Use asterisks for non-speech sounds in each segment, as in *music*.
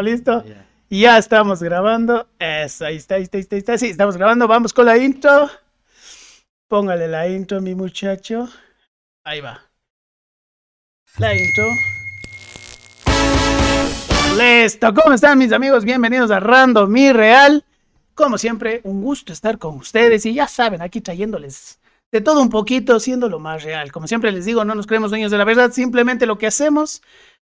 ¿Listo? Ya estamos grabando. Eso, ahí está, ahí está, ahí está, ahí está. Sí, estamos grabando. Vamos con la intro. Póngale la intro, mi muchacho. Ahí va. La intro. Listo. ¿Cómo están mis amigos? Bienvenidos a Random Mi Real. Como siempre, un gusto estar con ustedes. Y ya saben, aquí trayéndoles de todo un poquito, siendo lo más real. Como siempre les digo, no nos creemos dueños de la verdad. Simplemente lo que hacemos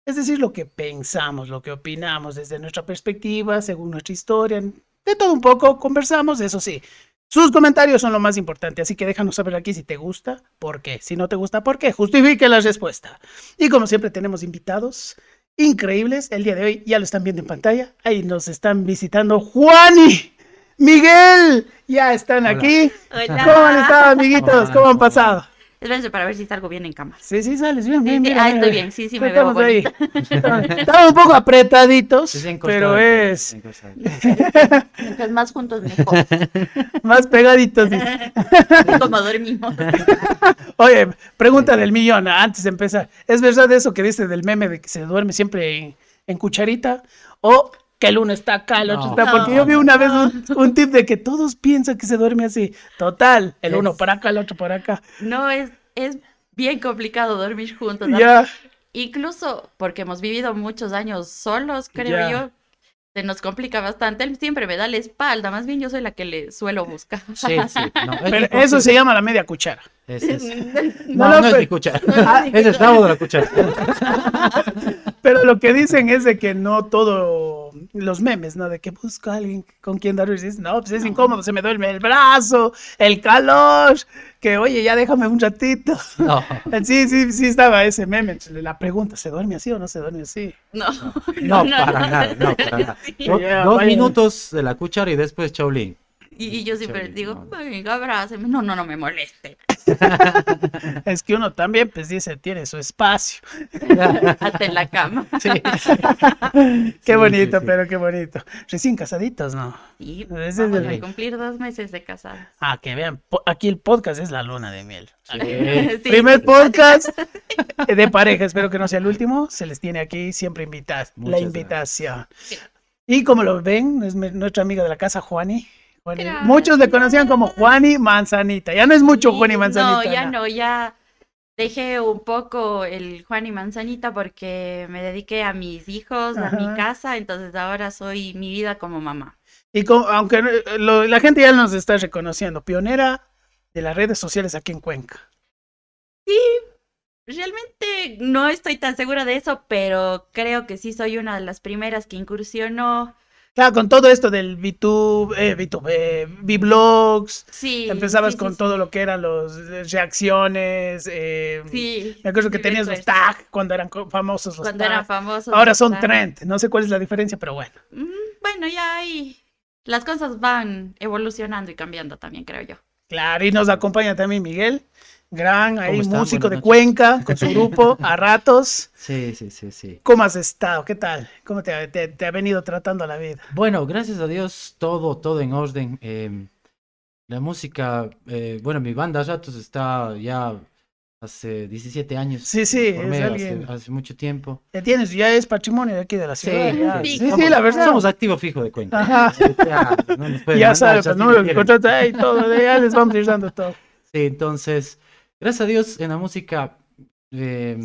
es decir, lo que pensamos, lo que opinamos desde nuestra perspectiva, según nuestra historia, de todo un poco, conversamos, eso sí. Sus comentarios son lo más importante, así que déjanos saber aquí si te gusta, por qué. Si no te gusta, por qué. Justifique la respuesta. Y como siempre tenemos invitados increíbles. El día de hoy ya lo están viendo en pantalla. Ahí nos están visitando Juani, Miguel. Ya están aquí. Hola. ¿Cómo han estado, amiguitos? ¿Cómo han pasado? Espérense para ver si salgo bien en cámara. Sí, sí, sales bien, Sí, bien, sí, bien. ah, estoy bien. sí, sí, me veo Estamos ahí. bonita. *laughs* Estamos un poco apretaditos, pero es. Mientras más juntos mejor. *laughs* más pegaditos. Como dormimos. *laughs* Oye, pregunta del millón, antes de empezar. ¿Es verdad eso que dice del meme de que se duerme siempre en, en cucharita? ¿O que el uno está acá, el otro No. está? Porque yo vi una vez un, un tip de que todos piensan que se duerme así. Total, el uno para acá, el otro para acá. No, es, es bien complicado dormir juntos. Incluso porque hemos vivido muchos años solos, creo Ya. yo. Se nos complica bastante. Él siempre me da la espalda. Más bien yo soy la que le suelo buscar. Sí, sí. No, es pero eso se llama la media cuchara. Es- es- *laughs* No, No, no, no, es pero- mi cuchara. *laughs* Ah, Es el rabo de la cuchara. *laughs* Pero lo que dicen es de que no todo, los memes, ¿no? De que busco a alguien con quien dormir. Dices, no, pues es incómodo, se me duerme el brazo, el calor, que oye, ya déjame un ratito. No, Sí, sí, sí estaba ese meme. La pregunta, ¿se duerme así o no se duerme así? No. no, para nada, no, para nada. Sí. Do- Ya, dos minutos de la cuchara y después Chaolín. Y, y yo siempre Chévere, digo, no. venga, abrázame. No, no, no me moleste. *laughs* Es que uno también, pues dice, tiene su espacio. *laughs* Hasta en la cama. *laughs* Sí. Qué Sí, bonito, sí, sí. pero qué bonito. Recién casaditos, ¿no? Sí, vamos el- a cumplir dos meses de casados. Ah, que vean, aquí el podcast es la luna de miel. Primer podcast de pareja, espero que no sea el último. Se les tiene aquí siempre invitar la invitación. Sí. Y como lo ven, es nuestra amiga de la casa, Juani. Muchos le conocían como Juani Manzanita. Ya no es mucho Sí, Juani Manzanita. No, ya no, ya dejé un poco el Juan y Manzanita porque me dediqué a mis hijos, a mi casa, entonces ahora soy mi vida como mamá. Y co- aunque lo- la gente ya nos está reconociendo, pionera de las redes sociales aquí en Cuenca. Realmente no estoy tan segura de eso, pero creo que sí soy una de las primeras que incursionó. Claro, con todo esto del VTube, eh, VTube, eh, Vlogs, Sí. empezabas sí, sí, con sí. todo lo que eran los eh, reacciones. eh, Sí. Me acuerdo que tenías los recuerdo. tag cuando eran famosos los Cuando tag. eran famosos. Ahora son tag. trend. No sé cuál es la diferencia, pero bueno. Mm, Bueno, ya ahí las cosas van evolucionando y cambiando también, creo yo. Claro, y nos acompaña también Miguel, gran ahí músico de. Cuenca, con su *laughs* grupo, a ratos. Sí, sí, sí, sí. ¿Cómo has estado? ¿Qué tal? ¿Cómo te, ha- te- te ha venido tratando la vida? Bueno, gracias a Dios, todo, todo en orden. Eh, la música, eh, bueno, mi banda Ratos está ya hace 17 años. Sí, sí, formé es alguien. hace mucho tiempo. Ya tienes, ya es patrimonio de aquí de la Sí, ciudad. ya. sí, sí, la verdad. Somos activo fijo de cuenta. Ajá. Ya, no nos *laughs* Ya mandar, sabes, pues, quieren. contrato, ahí todo, ya les vamos a ir dando todo. Sí, entonces, gracias a Dios en la música eh,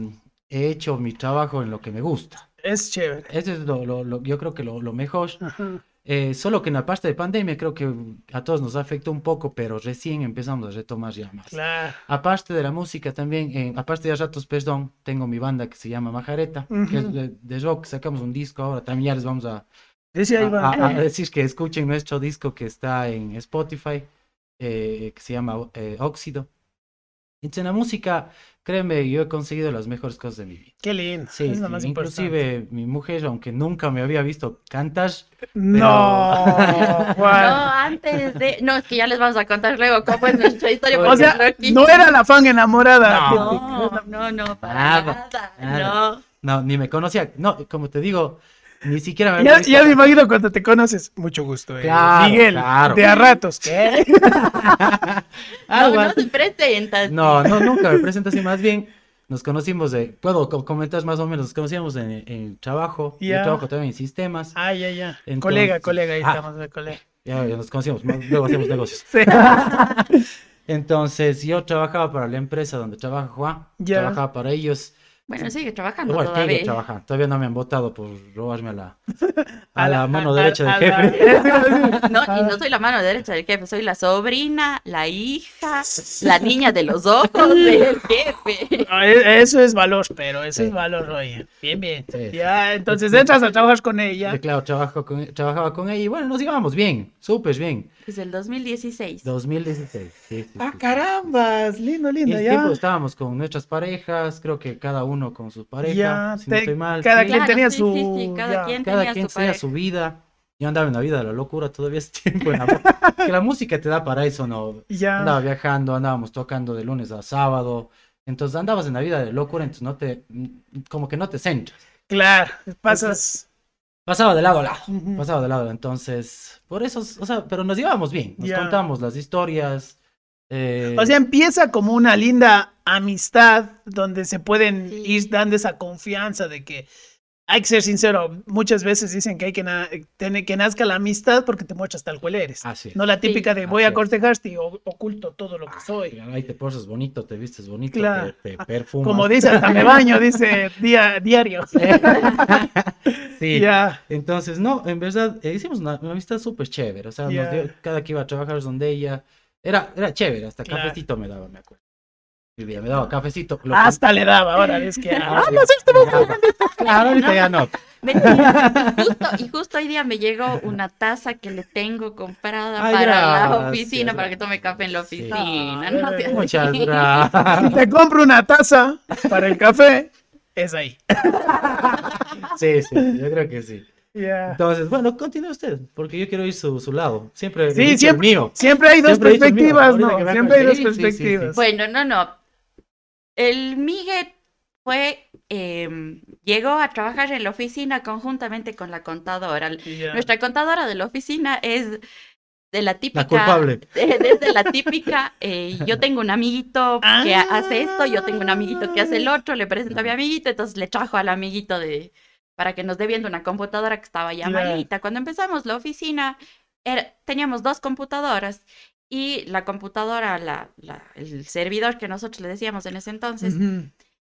he hecho mi trabajo en lo que me gusta. Es chévere. Eso es lo, lo- lo- yo creo que lo, lo mejor. Ajá. Eh, solo que en la parte de pandemia creo que a todos nos afectó un poco, pero recién empezamos a retomar ya más. Claro. Aparte de la música también, eh, aparte de ratos, perdón, tengo mi banda que se llama Majareta, que es de, de rock, sacamos un disco ahora, también ya les vamos a, Dice ahí a- va. a- a decir que escuchen nuestro disco que está en Spotify, eh, que se llama eh, Óxido. Entonces, en la música, créeme, yo he conseguido las mejores cosas de mi vida. Qué lindo. Sí, es lo sí, más importante. inclusive mi mujer, aunque nunca me había visto cantar, No, *laughs* No, Juan. antes de. No, es que ya les vamos a contar luego cómo es nuestra historia. O sea, Rocky- no era la fan enamorada. No. No, no, no, para Nada, nada. nada. No. no, ni me conocía, no, como te digo, ni siquiera me Ya, ya me imagino cuando te conoces. Mucho gusto. eh. Claro, Miguel, claro. de a ratos. ¿Qué? Ah, *laughs* no, no se presentas. No, no, nunca me presento así, más bien Nos conocimos de, puedo co- comentar más o menos, nos conocíamos en, en trabajo, yo trabajo también en sistemas, Ah, ya, ya. Entonces- colega, colega, ahí Ah. estamos de colega. ya, ya nos conocíamos, más- luego hacíamos negocios. Sí. *laughs* Entonces yo trabajaba para la empresa donde trabaja Juan, Ya. trabajaba para ellos, Bueno, sigue trabajando bueno, todavía. sigue trabajando, todavía no me han votado por robarme a la, A *laughs* a la- la mano a- derecha a- del a jefe. la- *laughs* No, y no soy la mano derecha del jefe, soy la sobrina, la hija, la niña de los ojos *laughs* del jefe. No, e- Eso es valor, pero eso Sí. es valor, oye. Bien, bien. Sí. Ya, entonces entras a trabajar con ella. Claro, trabajo con, trabajaba con ella y bueno, nos llevábamos bien, súper bien. Desde el 2016. 2016, sí, sí, Ah, sí. carambas, lindo, lindo, ya. tiempo estábamos con nuestras parejas, creo que cada uno con su pareja, Ya, si no estoy mal. cada sí. quien Claro, tenía sí, su. sí, sí, cada ya. quien cada tenía quien su vida. Yo andaba en la vida de la locura todavía ese tiempo. en la- *laughs* que la música te da para eso, ¿no? Ya. Andaba viajando, andábamos tocando de lunes a sábado. Entonces andabas en la vida de locura, entonces no te, como que no te centras. Claro, pasas. Pasaba de lado a lado, pasaba de lado. Entonces, por eso, o sea, pero nos llevábamos bien. Nos Ya. contamos las historias. eh, O sea, empieza como una linda amistad donde se pueden Sí. ir dando esa confianza de que hay que ser sincero. Muchas veces dicen que hay que, na- tener que nazca la amistad porque te muestras tal cual eres. así es. No la típica de voy así a cortejarte y oculto todo lo que soy. Ahí te portas bonito, te vistes bonito, Claro. te, te perfumas. Como dice, hasta me baño, dice día, diario. *laughs* sí. Ya. Entonces, no, en verdad, eh, hicimos una, una amistad súper chévere. O sea, nos dio- cada que iba a trabajar donde ella, era, era chévere, hasta Claro. cafecito me daba, me acuerdo. Vivía, me daba cafecito. lo Hasta le daba, ahora es que. *laughs* Ah, sí. no sé, esto no- Claro, ahorita ya no. *laughs* Mentira. Justo, y justo hoy día me llegó una taza que le tengo comprada Ay, para la gracias, oficina, para que gracias. tome café en la Sí. oficina. Ah, no seas Muchas *laughs* gracias. Te compro una taza para el café. Es ahí. Sí, sí, yo creo que sí. Ya. Entonces, bueno, continúe usted, porque yo quiero ir su, su lado. Siempre Sí, el siempre, mío. siempre hay dos Siempre perspectivas, ¿no? Siempre hay dos. Sí, sí, sí, sí. perspectivas. Bueno, no, no. El Miguel fue, em, llegó a trabajar en la oficina conjuntamente con la contadora. Nuestra contadora de la oficina es de la típica. La culpable. *laughs* de- Desde la típica, eh, yo tengo un amiguito que Ah. hace esto, yo tengo un amiguito que hace el otro, le presento a mi amiguito, entonces le trajo al amiguito de para que nos dé viendo una computadora que estaba ya malita. Cuando empezamos la oficina, era- teníamos dos computadoras y la computadora, la, la- el servidor que nosotros le decíamos en ese entonces,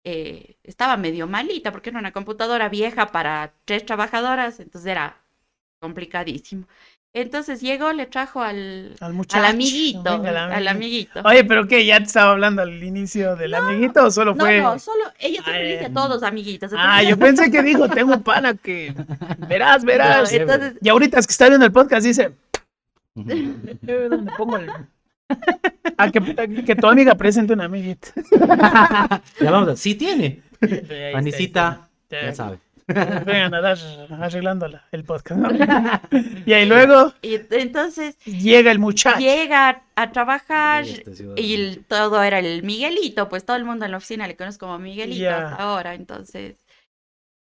eh, estaba medio malita porque era una computadora vieja para tres trabajadoras, entonces era complicadísimo. Entonces llegó, le trajo al, Al muchacho. al amiguito, al amiguito. Oye, pero ¿qué? ¿Ya te estaba hablando al inicio del amiguito o solo No, fue? no, solo ella siempre Ay, dice a todos amiguitos. Ah, yo *laughs* pensé que dijo, tengo un pana que verás, No, verás. entonces, Y ahorita es que está viendo el podcast, dice, Ujú. "Eh, *laughs* ¿dónde pongo el...? Ah, que, que tu amiga presente una amiguita. Ya vamos a... Sí tiene. Está. ya sabe. Vengan a dar arreglándola el podcast. ¿no? *laughs* Y ahí luego y entonces llega el muchacho. llega a trabajar y el- todo era el Miguelito, pues todo el mundo en la oficina le conoce como Miguelito Ya. hasta ahora, entonces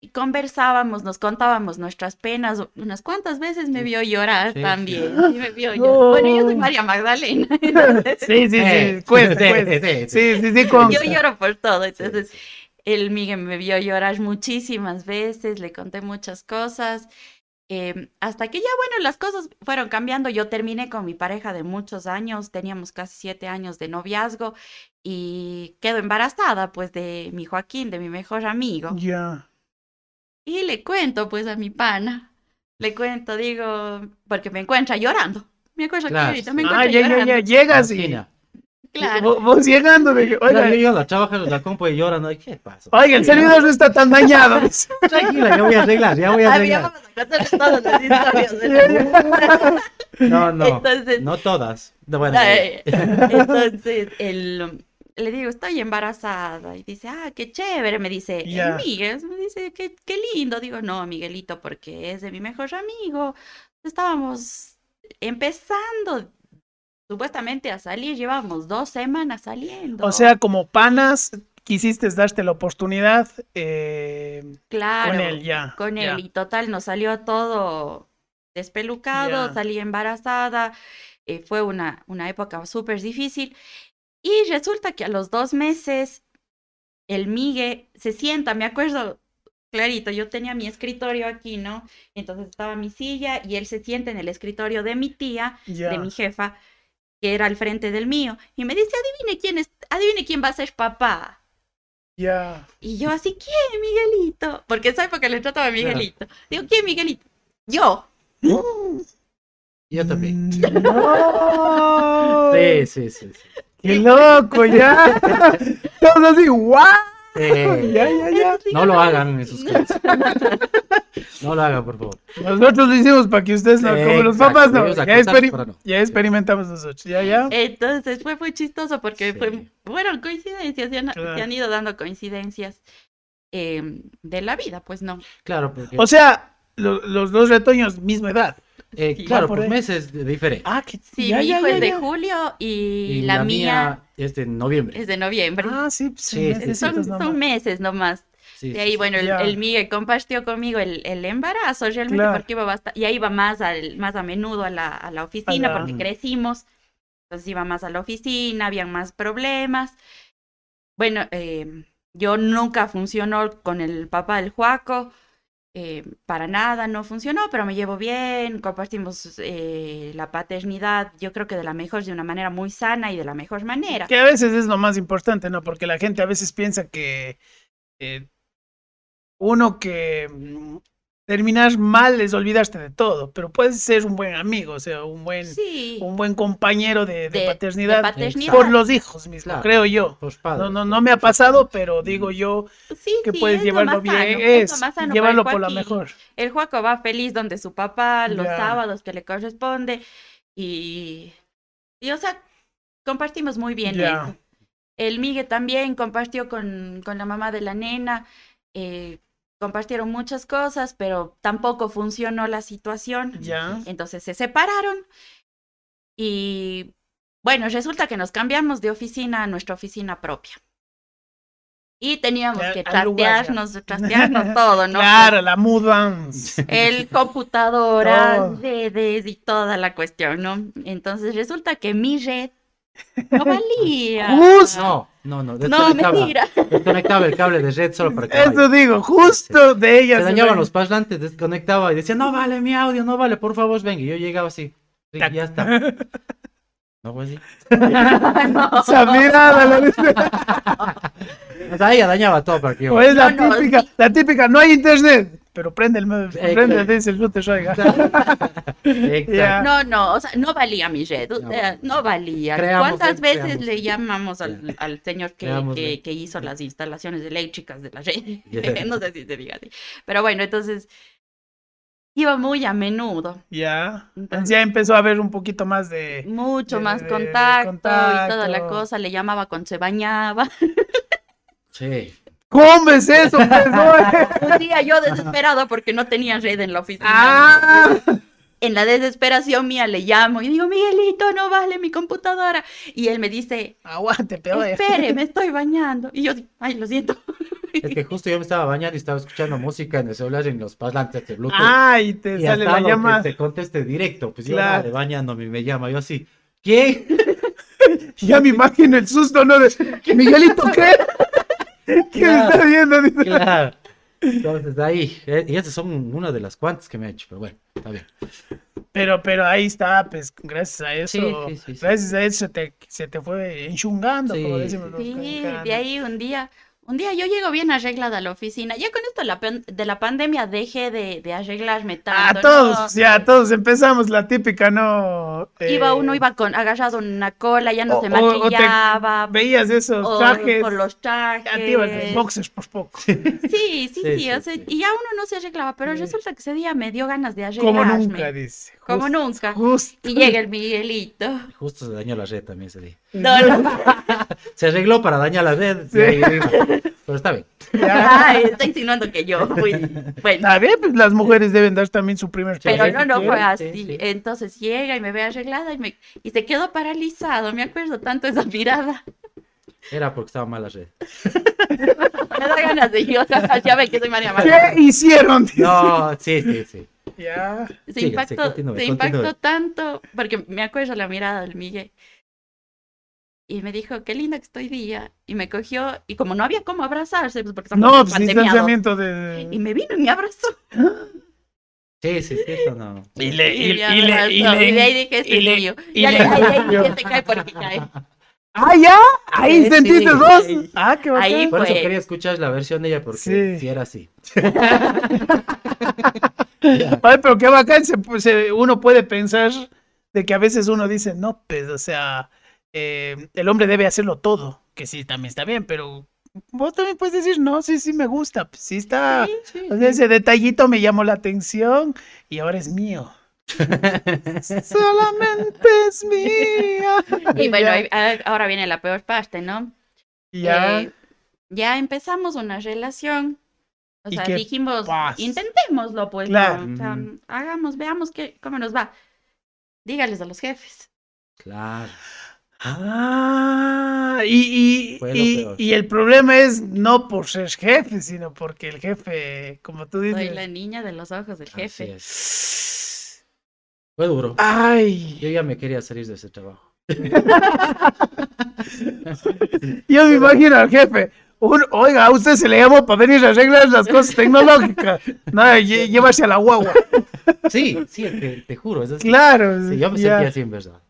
y conversábamos, nos contábamos nuestras penas, unas cuantas veces me vio llorar Sí, también, sí. sí me vio No. *laughs* llorar. Bueno, yo soy María Magdalena, *laughs* entonces, Sí, sí, Eh, sí, cuesta, sí, sí, sí. Sí, sí, sí, consta. yo lloro por todo, entonces sí. el Miguel me vio llorar muchísimas veces, le conté muchas cosas. eh, hasta que ya, bueno, las cosas fueron cambiando. Yo terminé con mi pareja de muchos años, teníamos casi siete años de noviazgo y quedo embarazada, pues, de mi Joaquín, de mi mejor amigo. Ya. Y le cuento, pues, a mi pana. Le cuento, digo, porque me encuentra llorando. Me encuentra Claro, clarito, me sí. encuentra Ah, ya, ya, llorando. ya, llegas y... Claro. Vos, vos llegando que, Oiga, yo la trabajo en la compu y lloran. ¿no? ¿Qué pasa? oiga, el servidor no está tan dañado. *laughs* Tranquila, ya voy a arreglar, ya voy a Ah, arreglar. todas las historias. *laughs* No, no, Entonces, no todas. No, bueno, Eh, Entonces, el, le digo, estoy embarazada. Y dice, ah, qué chévere. Me dice, "Eh, Ya. Miguel, me dice, qué, qué lindo. Digo, no, Miguelito, porque es de mi mejor amigo. Estábamos empezando supuestamente a salir. Llevábamos dos semanas saliendo. O sea, como panas, quisiste darte la oportunidad eh, claro, con él, ya. con ya. él. Y total, nos salió todo despelucado, Ya. salí embarazada. eh, fue una, una época súper difícil. Y resulta que a los dos meses el Migue se sienta, me acuerdo clarito, yo tenía mi escritorio aquí, ¿no? Entonces estaba mi silla y él se sienta en el escritorio de mi tía, de mi jefa, que era al frente del mío, y me dice, adivine quién es, adivine quién va a ser papá. Ya. Y yo así, ¿quién, Miguelito? Porque esa época le trataba a. Miguelito. Digo, ¿quién, Miguelito? Yo. Yo también. *laughs* No. Sí, sí, sí. sí. ¡Qué *laughs* loco, ya! *laughs* Todos así, ¡guau! Ya, ya, ya. No lo hagan en sus casas. No lo hagan, por favor. Nosotros lo hicimos para que ustedes no, como los Exacto, papás no. Ya, no. experimentamos nosotros, ya, ya. Entonces fue muy chistoso porque Sí. fue, fueron coincidencias, se han, Claro. se han ido dando coincidencias eh, de la vida, pues no. Claro, porque. O sea, lo- los dos retoños, misma edad. Eh, sí, claro, por ahí. meses de diferente. Ah, que Sí, ya, mi ya, hijo ya, es de ya. julio y, y la, mía, es de noviembre. es de noviembre. Ah, sí, pues, Sí, sí, sí. son, son meses nomás. Sí, De ahí, sí, bueno, el, Ya. el Miguel compartió conmigo el, el embarazo realmente Claro. porque iba bastante, ya iba más, al, más a menudo a la, a la oficina la- porque crecimos. Entonces iba más a la oficina, habían más problemas. Bueno, eh, yo nunca funcionó con el papá del Juaco. Eh, para nada, no funcionó, pero me llevo bien, compartimos eh, la paternidad, yo creo que de la mejor, de una manera muy sana y de la mejor manera. Que a veces es lo más importante, ¿no? Porque la gente a veces piensa que eh, uno que terminar mal es olvidarte de todo, pero puedes ser un buen amigo, o sea, un buen, Sí, un buen compañero de, de de- de paternidad por los hijos mismos, Claro. creo yo. Los padres. No, no, no me ha pasado, pero digo yo sí, que sí, puedes es lo llevarlo bien, sano, es sano llevarlo por la mejor. El Juaco va feliz donde su papá, los Ya. sábados que le corresponde. Y, y o sea, compartimos muy bien Ya. El Migue también compartió con, con la mamá de la nena. eh, compartieron muchas cosas, pero tampoco funcionó la situación. Ya. Entonces se separaron. Y bueno, resulta que nos cambiamos de oficina a nuestra oficina propia. Y teníamos Ya, que trastearnos, trastearnos *laughs* todo, ¿no? Claro, la mudanza. *laughs* el computadora, redes y toda la cuestión, ¿no? Entonces resulta que mi red no *laughs* valía. Justo. No, no, no. No, desconectaba- mentira. Desconectaba el cable de red solo para que vaya. Eso digo, justo de ella. Se dañaban los parlantes, desconectaba y decía, no vale mi audio, no vale, por favor, venga. Y yo llegaba así, sí, ya está. No fue así. *laughs* Mirada, la dice. O sea, ella dañaba todo para que yo. O es la No, no, típica, sí. la típica, no hay internet, pero prende el Eh, prende, claro. el oiga. *laughs* Exacto. Ya. No, no, o sea, no valía mi red, o No. sea, no valía. Creamos, ¿Cuántas eh, veces creamos. le llamamos al, al señor que, que, eh. que hizo las instalaciones eléctricas de la red? *laughs* *laughs* No sé si se diga así. Pero bueno, entonces iba muy a menudo. Ya. Entonces- ya empezó a haber un poquito más de. Mucho de- más de- de contacto, y toda la cosa, le llamaba cuando se bañaba. Sí. ¿Cómo es eso? pues? *laughs* Un día yo desesperado porque no tenía red en la oficina. ah, En la desesperación mía le llamo y digo, Miguelito, no vale mi computadora. Y él me dice, aguante, peor. espere, me estoy bañando. Y yo, ay, lo siento. Es que justo yo me estaba bañando y estaba escuchando música en el celular en los parlantes de Bluetooth. Ay, te y sale hasta la llamada. que te conteste directo. Pues yo Claro. vale, bañándome y me llama. Yo así, ¿quién? *laughs* Ya me imagino el susto, ¿no? De, *laughs* Miguelito, ¿qué? *laughs* ¿Qué me Claro. está viendo? Dice. Claro. Entonces ahí, eh, y esas son una de las cuantas que me ha hecho, pero bueno, está bien. Pero, pero ahí está, pues, gracias a eso, Sí, sí, sí, sí. gracias a eso se te, se te fue enchungando, como decimos sí. de ahí un día, un día yo llego bien arreglada a la oficina. Ya con esto la de la pandemia dejé de, de arreglarme A tanto. todos, ¿no? ya, todos empezamos la típica, ¿no? Iba Eh, uno iba con agarrado en una cola, ya no o- se o- o te maquillaba. Veías esos o trajes, por los trajes. ya te ibas de boxers por poco. Sí, sí, sí, Sí, sí, o sea, sí. y ya uno no se arreglaba, pero Sí. resulta que ese día me dio ganas de arreglarme. Como nunca, dice. Como Justo, nunca. Justo. Y llega el Miguelito. Justo se dañó la red también ese día. No, no. *laughs* Se arregló para dañar la red. Sí. Pero está bien. Ay, está insinuando que yo fui. Bueno, Está bien, pues las mujeres deben dar también su primer pero no, no fue así. sí, sí. Entonces llega y me ve arreglada y, me... y se quedó paralizado. Me acuerdo tanto esa mirada. Era porque estaba mal la red. *laughs* Me da ganas de yo. Ya ve que soy María ¿Qué María. hicieron? Dice. No, sí, sí, sí. Ya. Se impactó, continúe, se impactó tanto, porque me acuerdo la mirada del Miguel. Y me dijo, qué linda que estoy día. Y me cogió, y como no había cómo abrazarse, pues porque No, estamos pues pandemiados, distanciamiento de... Y me vino y me abrazó. Sí, sí, sí, eso no. Y le, y, Y, y me le, y y de le- ahí dije, este y es le- mío. y le- le, ahí, *laughs* te cae porque cae. Ah, ya, ahí Sí, sentiste sí, vos. sí. Ah, qué bacán. Ahí Por eso quería escuchar la versión de ella porque Sí. sí, era así. *laughs* Ay, pero qué bacán, se, pues, se- uno puede pensar de que a veces uno dice, no, pues, o sea, eh, el hombre debe hacerlo todo, que sí, también está bien, pero vos también puedes decir, no, sí, sí me gusta, pues, sí está, o sea, ese detallito me llamó la atención y ahora es mío. *laughs* Solamente es mía. Y *laughs* bueno, ah, ahora viene la peor parte, ¿no? ya, Eh, ya empezamos una relación. O ¿Y sea, dijimos, pasa? intentémoslo, pues. Claro. ¿no? O sea, hagamos, veamos qué, cómo nos va. Dígales a los jefes. Claro. Ah, y, y, y- el problema es no por ser jefe, sino porque el jefe, como tú dices, Soy la niña de los ojos del jefe. Fue duro. Ay, Yo ya me quería salir de ese trabajo. *laughs* yo me imagino al jefe. un- oiga, a usted se le llamó para venir a arreglar las cosas tecnológicas. No, lle- *laughs* llevarse a la guagua. Sí, sí, te, te juro. Es así. Claro. Sí, yo me ya. sentía así en verdad.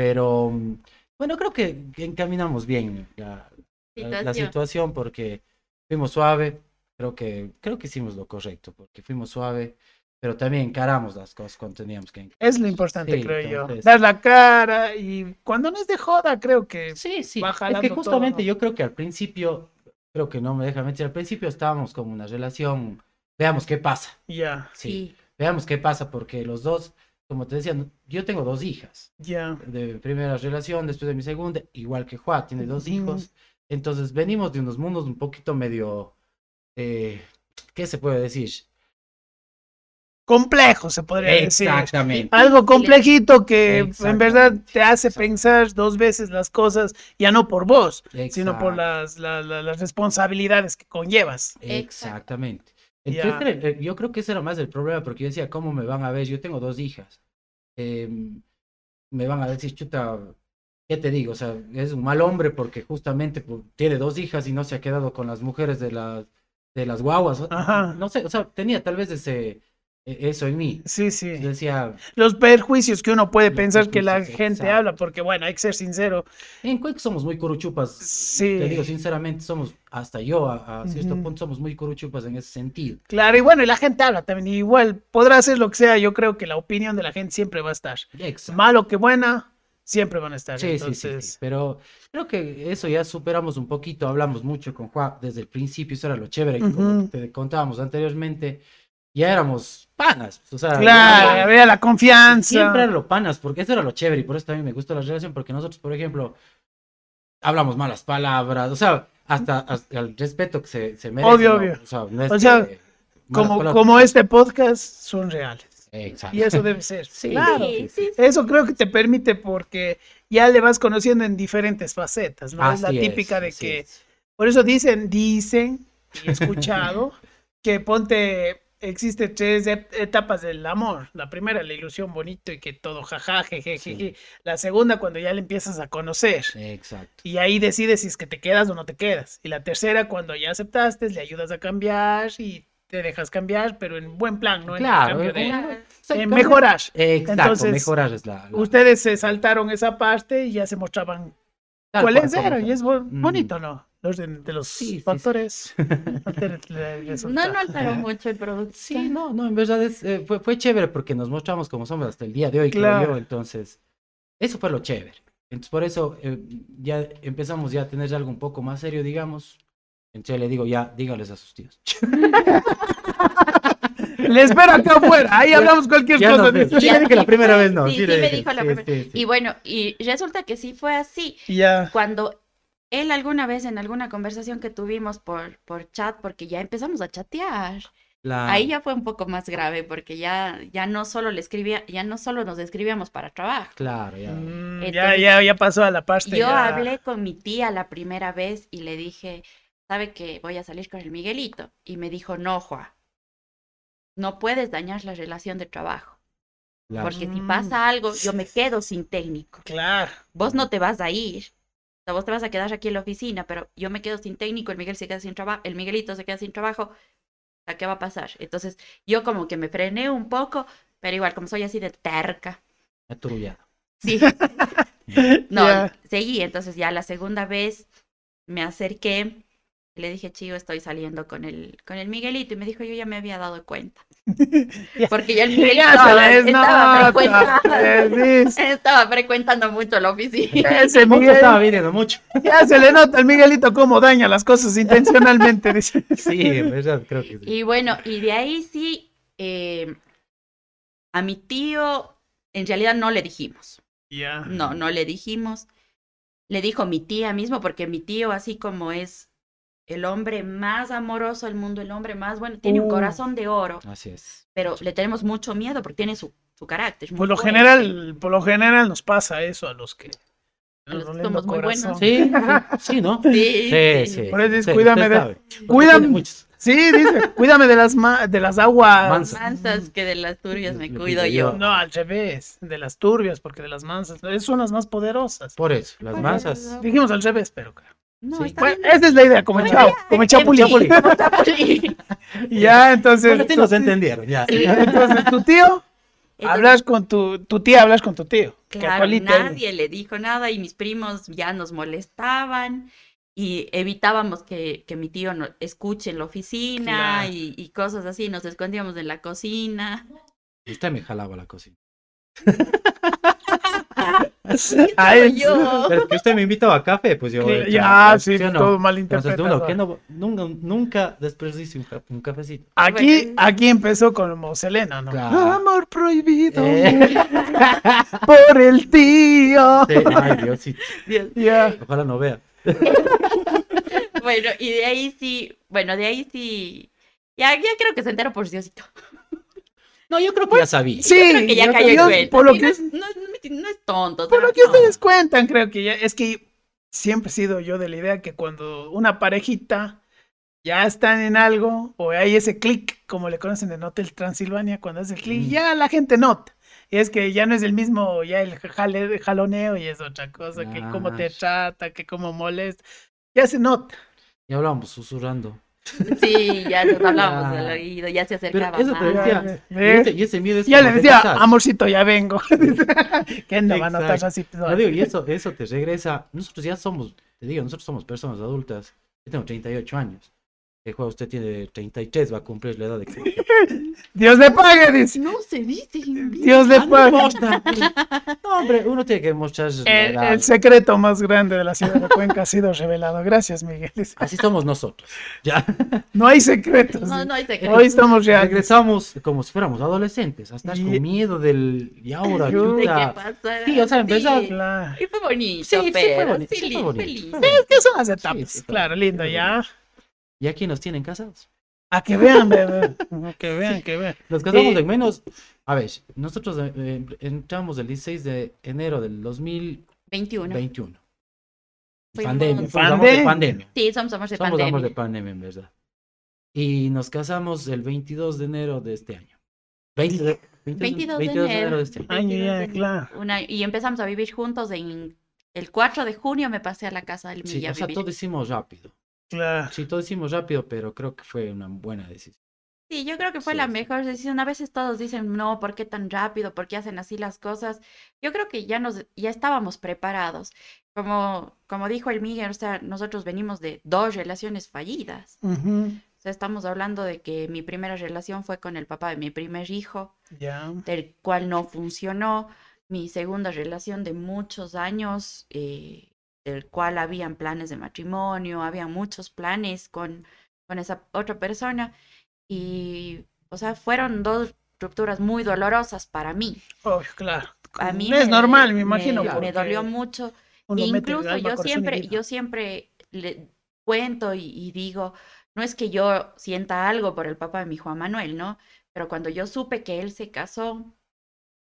Pero mm, bueno, creo que encaminamos bien la, la- la Situación. porque fuimos suave. Creo que, creo que hicimos lo correcto porque fuimos suave, pero también encaramos las cosas cuando teníamos que encarar. Es lo importante, Sí, creo yo. Dar la cara y cuando no es de joda, creo que Sí, sí. va Es que todo, justamente ¿no? yo creo que al principio, creo que no me deja mentir, al principio estábamos como una relación, veamos qué pasa. ya, Sí, Sí. veamos qué pasa porque los dos, como te decía, yo tengo dos hijas. ya. de mi primera relación, después de mi segunda, igual que Juan, tiene dos hijos. Entonces venimos de unos mundos un poquito medio, eh, ¿qué se puede decir? Complejo, se podría decir. Exactamente. Algo complejito que en verdad te hace pensar dos veces las cosas, ya no por vos, sino por las, la- la- las responsabilidades que conllevas. Exactamente. Entonces, eh, yo creo que ese era más el problema, porque yo decía, ¿cómo me van a ver? Yo tengo dos hijas. Em, me van a decir, chuta, ¿qué te digo? O sea, es un mal hombre porque justamente pues, tiene dos hijas y no se ha quedado con las mujeres de las, de las guaguas. Ajá. No sé, o sea, tenía tal vez ese, eso en mí. Sí, sí. Yo decía, Los perjuicios que uno puede pensar que la gente exacto. habla, porque bueno, hay que ser sincero. en Cuenca somos muy curuchupas. Sí. Te digo, sinceramente, somos, hasta yo, a, a cierto punto, somos muy curuchupas en ese sentido. Claro, y bueno, y la gente habla también. Igual podrá hacer lo que sea, yo creo que la opinión de la gente siempre va a estar. Exacto. Malo que buena, siempre van a estar. Sí, sí, sí, Entonces, sí, pero creo que eso ya superamos un poquito, hablamos mucho con Juan desde el principio, eso era lo chévere, que como te contábamos anteriormente, ya éramos panas, o sea, claro, había la confianza. siempre era lo panas, porque eso era lo chévere y por eso también me gusta la relación, porque nosotros, por ejemplo, hablamos malas palabras, o sea, hasta, hasta el respeto que se, se merece. Obvio, ¿no? obvio. O sea, no es O sea, que malas como, como este podcast son reales. Exacto. Y eso debe ser. *laughs* Sí, claro. Sí. Eso creo que te permite porque ya le vas conociendo en diferentes facetas, ¿no? es la típica de que, es. por eso dicen, dicen, y he escuchado, *laughs* que ponte, existe tres et- etapas del amor. La primera, la ilusión bonito y que todo jaja, jeje, Sí. jeje. La segunda, cuando ya le empiezas a conocer. Exacto. Y ahí decides si es que te quedas o no te quedas. Y la tercera, cuando ya aceptaste, le ayudas a cambiar y te dejas cambiar, pero en buen plan, ¿no? En Claro, cambio de- eh, en mejorar. Exacto, Entonces, mejorar es la... la- Ustedes se saltaron esa parte y ya se mostraban tal cuáles cual, eran. Y es bo- bonito, ¿no? Los de, de los Sí, sí, sí. factores. *laughs* factores de No, no alteró mucho el producto. Sí, no, no, en verdad es, eh, fue, fue chévere porque nos mostramos como somos hasta el día de hoy, creo Claro. yo, entonces, eso fue lo chévere. Entonces, por eso eh, ya empezamos ya a tener algo un poco más serio, digamos. Entonces yo le digo, ya, dígales a sus tíos. *laughs* Le espero acá afuera. Ahí hablamos cualquier Ya cosa. no, de- sí, ya dije la primera vez, no. Sí, sí, le me dijo la sí, primera. sí, sí. Y bueno, y resulta que sí fue así. Ya. Cuando él alguna vez en alguna conversación que tuvimos por, por chat, porque ya empezamos a chatear, La- ahí ya fue un poco más grave, porque ya, ya no solo le escribía, ya no solo nos escribíamos para trabajo. Claro, ya. Mm, ya, Entonces, ya, ya pasó a la parte. Yo ya- hablé con mi tía la primera vez y le dije, ¿sabe que voy a salir con el Miguelito? Y me dijo, no, Juan, no puedes dañar la relación de trabajo, claro. porque si Mm. pasa algo, yo me *laughs* quedo sin técnico. Claro. Vos no te vas a ir O sea, vos te vas a quedar aquí en la oficina, pero yo me quedo sin técnico, el Miguel se queda sin trabajo, el Miguelito se queda sin trabajo. ¿A qué va a pasar? Entonces, yo como que me frené un poco, pero igual, como soy así de terca. Aturullada. Sí. *laughs* No, seguí. Entonces, ya la segunda vez me acerqué. Y Le dije, chivo, estoy saliendo con el, con el Miguelito. Y me dijo, yo ya me había dado cuenta. *laughs* Porque ya el *laughs* Miguelito estaba, frecuentando, pues, *laughs* estaba frecuentando mucho la oficina. Ese Miguel, estaba viniendo mucho. ya se le nota al Miguelito cómo daña las cosas intencionalmente. dice. Sí, en verdad, creo que sí. Y bueno, y de ahí sí, eh, a mi tío, en realidad no le dijimos. Ya. No, no le dijimos. Le dijo mi tía mismo, porque mi tío, así como es el hombre más amoroso del mundo, el hombre más bueno, tiene un Uh. corazón de oro, Así es. pero le tenemos mucho miedo porque tiene su, su carácter. Por lo fuerte. general, por lo general nos pasa eso a los que A los que lindo somos muy buenos. Sí, sí, sí, ¿no? *laughs* Sí, Sí, sí. sí. Por eso dice, Sí, cuídame de- *laughs* cuídame-. *laughs* Sí, dice, cuídame de las ma- de las aguas. Mansas. Mansas que de las turbias me cuido yo. yo. No, al revés, de las turbias, porque de las mansas, son las más poderosas. Por eso, las no. Dijimos al revés, pero claro. No, Sí. está Bueno, bien. esa es la idea, como el chavo, como el chapulín. Como chapulín. *laughs* Ya, entonces, Bueno, nos entendieron, ya. entonces tu tío, *laughs* Entonces, hablas con tu, tu tía, hablas con tu tío. Claro, nadie le dijo nada y mis primos ya nos molestaban y evitábamos que, que mi tío no, escuche en la oficina Claro. y, y cosas así, nos escondíamos en la cocina. Usted me jalaba la cocina. *laughs* *laughs* Ay, yo. Pero es que usted me invitaba a café, pues yo. ya, sí, ¿sí o no? todo Entonces, malinterpretado. uno, que no, nunca, nunca desperdicie un, ca- un cafecito. Aquí, aquí empezó como Selena, ¿no? Claro. Amor prohibido Eh. *laughs* por el tío. Sí, ay, Diosito. Dios. Ya. Ojalá no vea. *laughs* Bueno, y de ahí sí, bueno, de ahí sí, ya, ya creo que se enteró por Diosito. No, yo creo que ya sabía. Sí, Creo que ya yo- cayó en yo- cuenta. por lo Sí, que no, no es tonto. Por lo que no. ustedes cuentan, creo que ya, es que siempre he sido yo de la idea que cuando una parejita ya están en algo, o hay ese clic, como le conocen en Hotel Transilvania, cuando hace el clic, Mm. ya la gente nota. Y es que ya no es el mismo, ya el jale- jaloneo y es otra cosa, que cómo te Claro. trata, que cómo molesta. Ya se nota. Ya hablábamos susurrando. Sí, ya nos hablábamos Ah. del oído, ya se Pero acercaba eso te más. decía. Ya, Y ese, y ese miedo es Ya le de decía, amorcito, ya vengo. que no va a notar así. No, digo, y eso, eso te regresa. Nosotros ya somos, te digo, nosotros somos personas adultas. Yo tengo 38 años. Juego usted tiene 33, va a cumplir la edad de que. *laughs* Dios le pague, dice. No se dice. Dios le Ah, pague. *laughs* No, hombre, uno tiene que mostrar la El, el secreto más grande de la ciudad de Cuenca ha sido revelado. Gracias, Miguel. *laughs* Así somos nosotros. Ya. No hay secretos. No, no hay secreto. Hoy estamos reales. Regresamos como si fuéramos adolescentes, hasta Y- con miedo del. Y ahora, Yo- ¿De qué pasará? Sí, o sea, empezó- Sí. Claro. Y fue bonito, Sí, sí, fue pero bonito, sí, sí, fue bonito, feliz. fue bonito. Es que son las etapas. sí, claro, lindo, ya. ¿Y aquí nos tienen casados? A que vean, bebé. *laughs* Que vean, que vean. Nos casamos Eh, en menos. A ver, nosotros eh, eh, entramos el 16 de enero del 2021. 21. Fuimos- Pandemia. Somos Pandemia. de pandemia. Sí, somos amores de Somos pandemia. amor de pandemia, en verdad. Y nos casamos el 22 de enero de este año. 20 de- 22 de 22 enero. de este año. Año 22 ya, de- claro. una- y empezamos a vivir juntos en el 4 de junio me pasé a la casa del Sí, Milla o a sea, vivir. todo hicimos rápido. Claro. Sí, todo hicimos rápido, pero creo que fue una buena decisión. Sí, yo creo que fue Sí, la sí. mejor decisión. A veces todos dicen, no, ¿por qué tan rápido? ¿Por qué hacen así las cosas? Yo creo que ya nos, ya estábamos preparados. Como, como dijo el Miguel, o sea, nosotros venimos de dos relaciones fallidas. Ujú. O sea, estamos hablando de que mi primera relación fue con el papá de mi primer hijo, Ya. del cual no funcionó. Mi segunda relación de muchos años, eh, del cual habían planes de matrimonio, había muchos planes con, con esa otra persona. Y, o sea, fueron dos rupturas muy dolorosas para mí. Obvio, claro. A mí es me- normal, me imagino. Me, me dolió mucho. Incluso yo siempre, yo siempre le cuento y, y digo, no es que yo sienta algo por el papá de mi Juan Manuel, ¿no? Pero cuando yo supe que él se casó,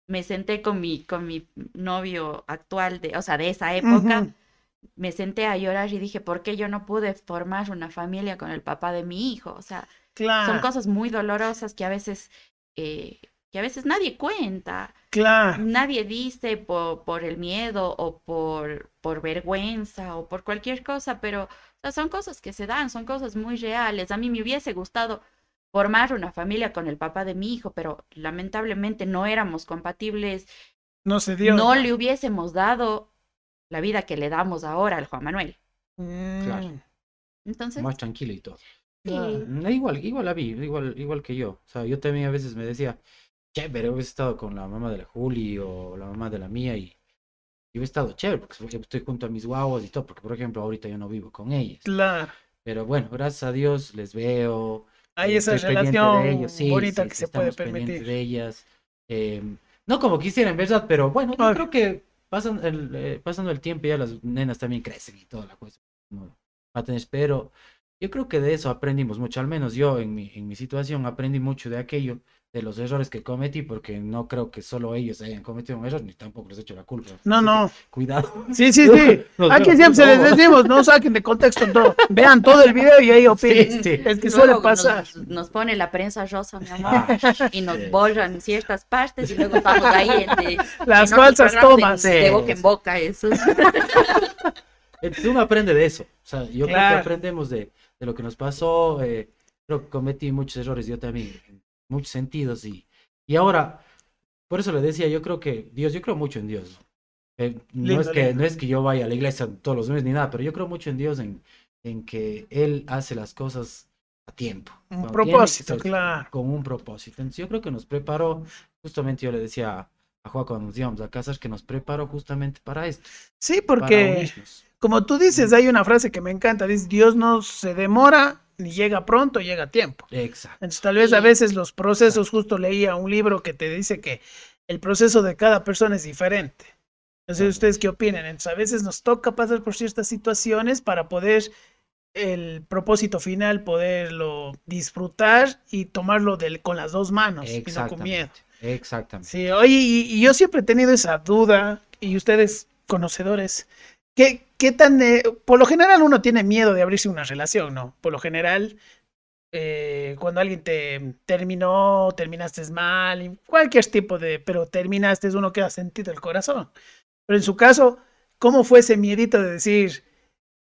me senté con mi, con mi novio actual, de, o sea, de esa época, Ujú. Me senté a llorar y dije, ¿por qué yo no pude formar una familia con el papá de mi hijo? O sea, Claro. son cosas muy dolorosas que a veces, eh, que a veces nadie cuenta. Claro. Nadie dice por, por el miedo o por, por vergüenza o por cualquier cosa, pero o sea, son cosas que se dan, son cosas muy reales. A mí me hubiese gustado formar una familia con el papá de mi hijo, pero lamentablemente no éramos compatibles. No se dio. No le hubiésemos dado la vida que le damos ahora al Juan Manuel. Mm, Claro. Entonces, Más tranquilo y todo. sí, Mm, Igual, igual la vi, igual, igual que yo. O sea, yo también a veces me decía, chévere, hubiese estado con la mamá de la Juli o la mamá de la mía y, y hubiese estado chévere, porque estoy junto a mis guaguas y todo, porque por ejemplo ahorita yo no vivo con ellas. Claro. Pero bueno, gracias a Dios les veo. Hay eh, esa estoy pendiente de relación ellos, sí, bonita sí, que sí, se puede permitir. de ellas. Eh, no como quisiera en verdad, pero bueno, yo creo que pasan el, eh, pasando el tiempo ya las nenas también crecen y toda la cosa. No, pero yo creo que de eso aprendimos mucho, al menos yo en mi, en mi situación aprendí mucho de aquello, de los errores que cometí, porque no creo que solo ellos hayan cometido un error, ni tampoco les he hecho la culpa. No, Así que no. Cuidado. Sí, sí, *laughs* sí. Nos Aquí vemos, siempre se les decimos, no saquen de contexto todo. Vean todo el video y ahí opinen. Sí, sí. Es que luego suele pasar. Nos, pone la prensa rosa, mi amor, Ah, y nos sí. borran ciertas partes y luego estamos ahí en, de- Las en falsas tomas. De, de boca en boca, eso. Entonces uno aprende de eso. O sea, yo creo que aprendemos de, de lo que nos pasó. eh, creo que cometí muchos errores yo también, en muchos sentidos. Y, y ahora, por eso le decía, yo creo que Dios, yo creo mucho en Dios. Eh, no, Lindo, es que, lindo. no es que yo vaya a la iglesia todos los meses ni nada, pero yo creo mucho en Dios, en, en que Él hace las cosas a tiempo. Un cuando propósito, claro. Con un propósito. Entonces yo creo que nos preparó, justamente yo le decía a, Juan cuando nos íbamos a casar, que nos preparó justamente para esto. Sí, porque. Como tú dices, hay una frase que me encanta, dice, Dios no se demora, ni llega pronto, llega a tiempo. Exacto. Entonces tal vez a veces los procesos, justo leía un libro que te dice que el proceso de cada persona es diferente. No sé ustedes qué opinan. Entonces a veces nos toca pasar por ciertas situaciones para poder el propósito final, poderlo disfrutar y tomarlo del, con las dos manos y no con miedo. Exactamente. Exactamente. Sí, oye, y, y yo siempre he tenido esa duda, y ustedes conocedores, ¿qué, qué tan... eh, por lo general uno tiene miedo de abrirse una relación, ¿no? Por lo general, eh, cuando alguien te terminó, terminaste mal, cualquier tipo de... pero terminaste, uno queda sentido el corazón. Pero en su caso, ¿cómo fue ese miedito de decir,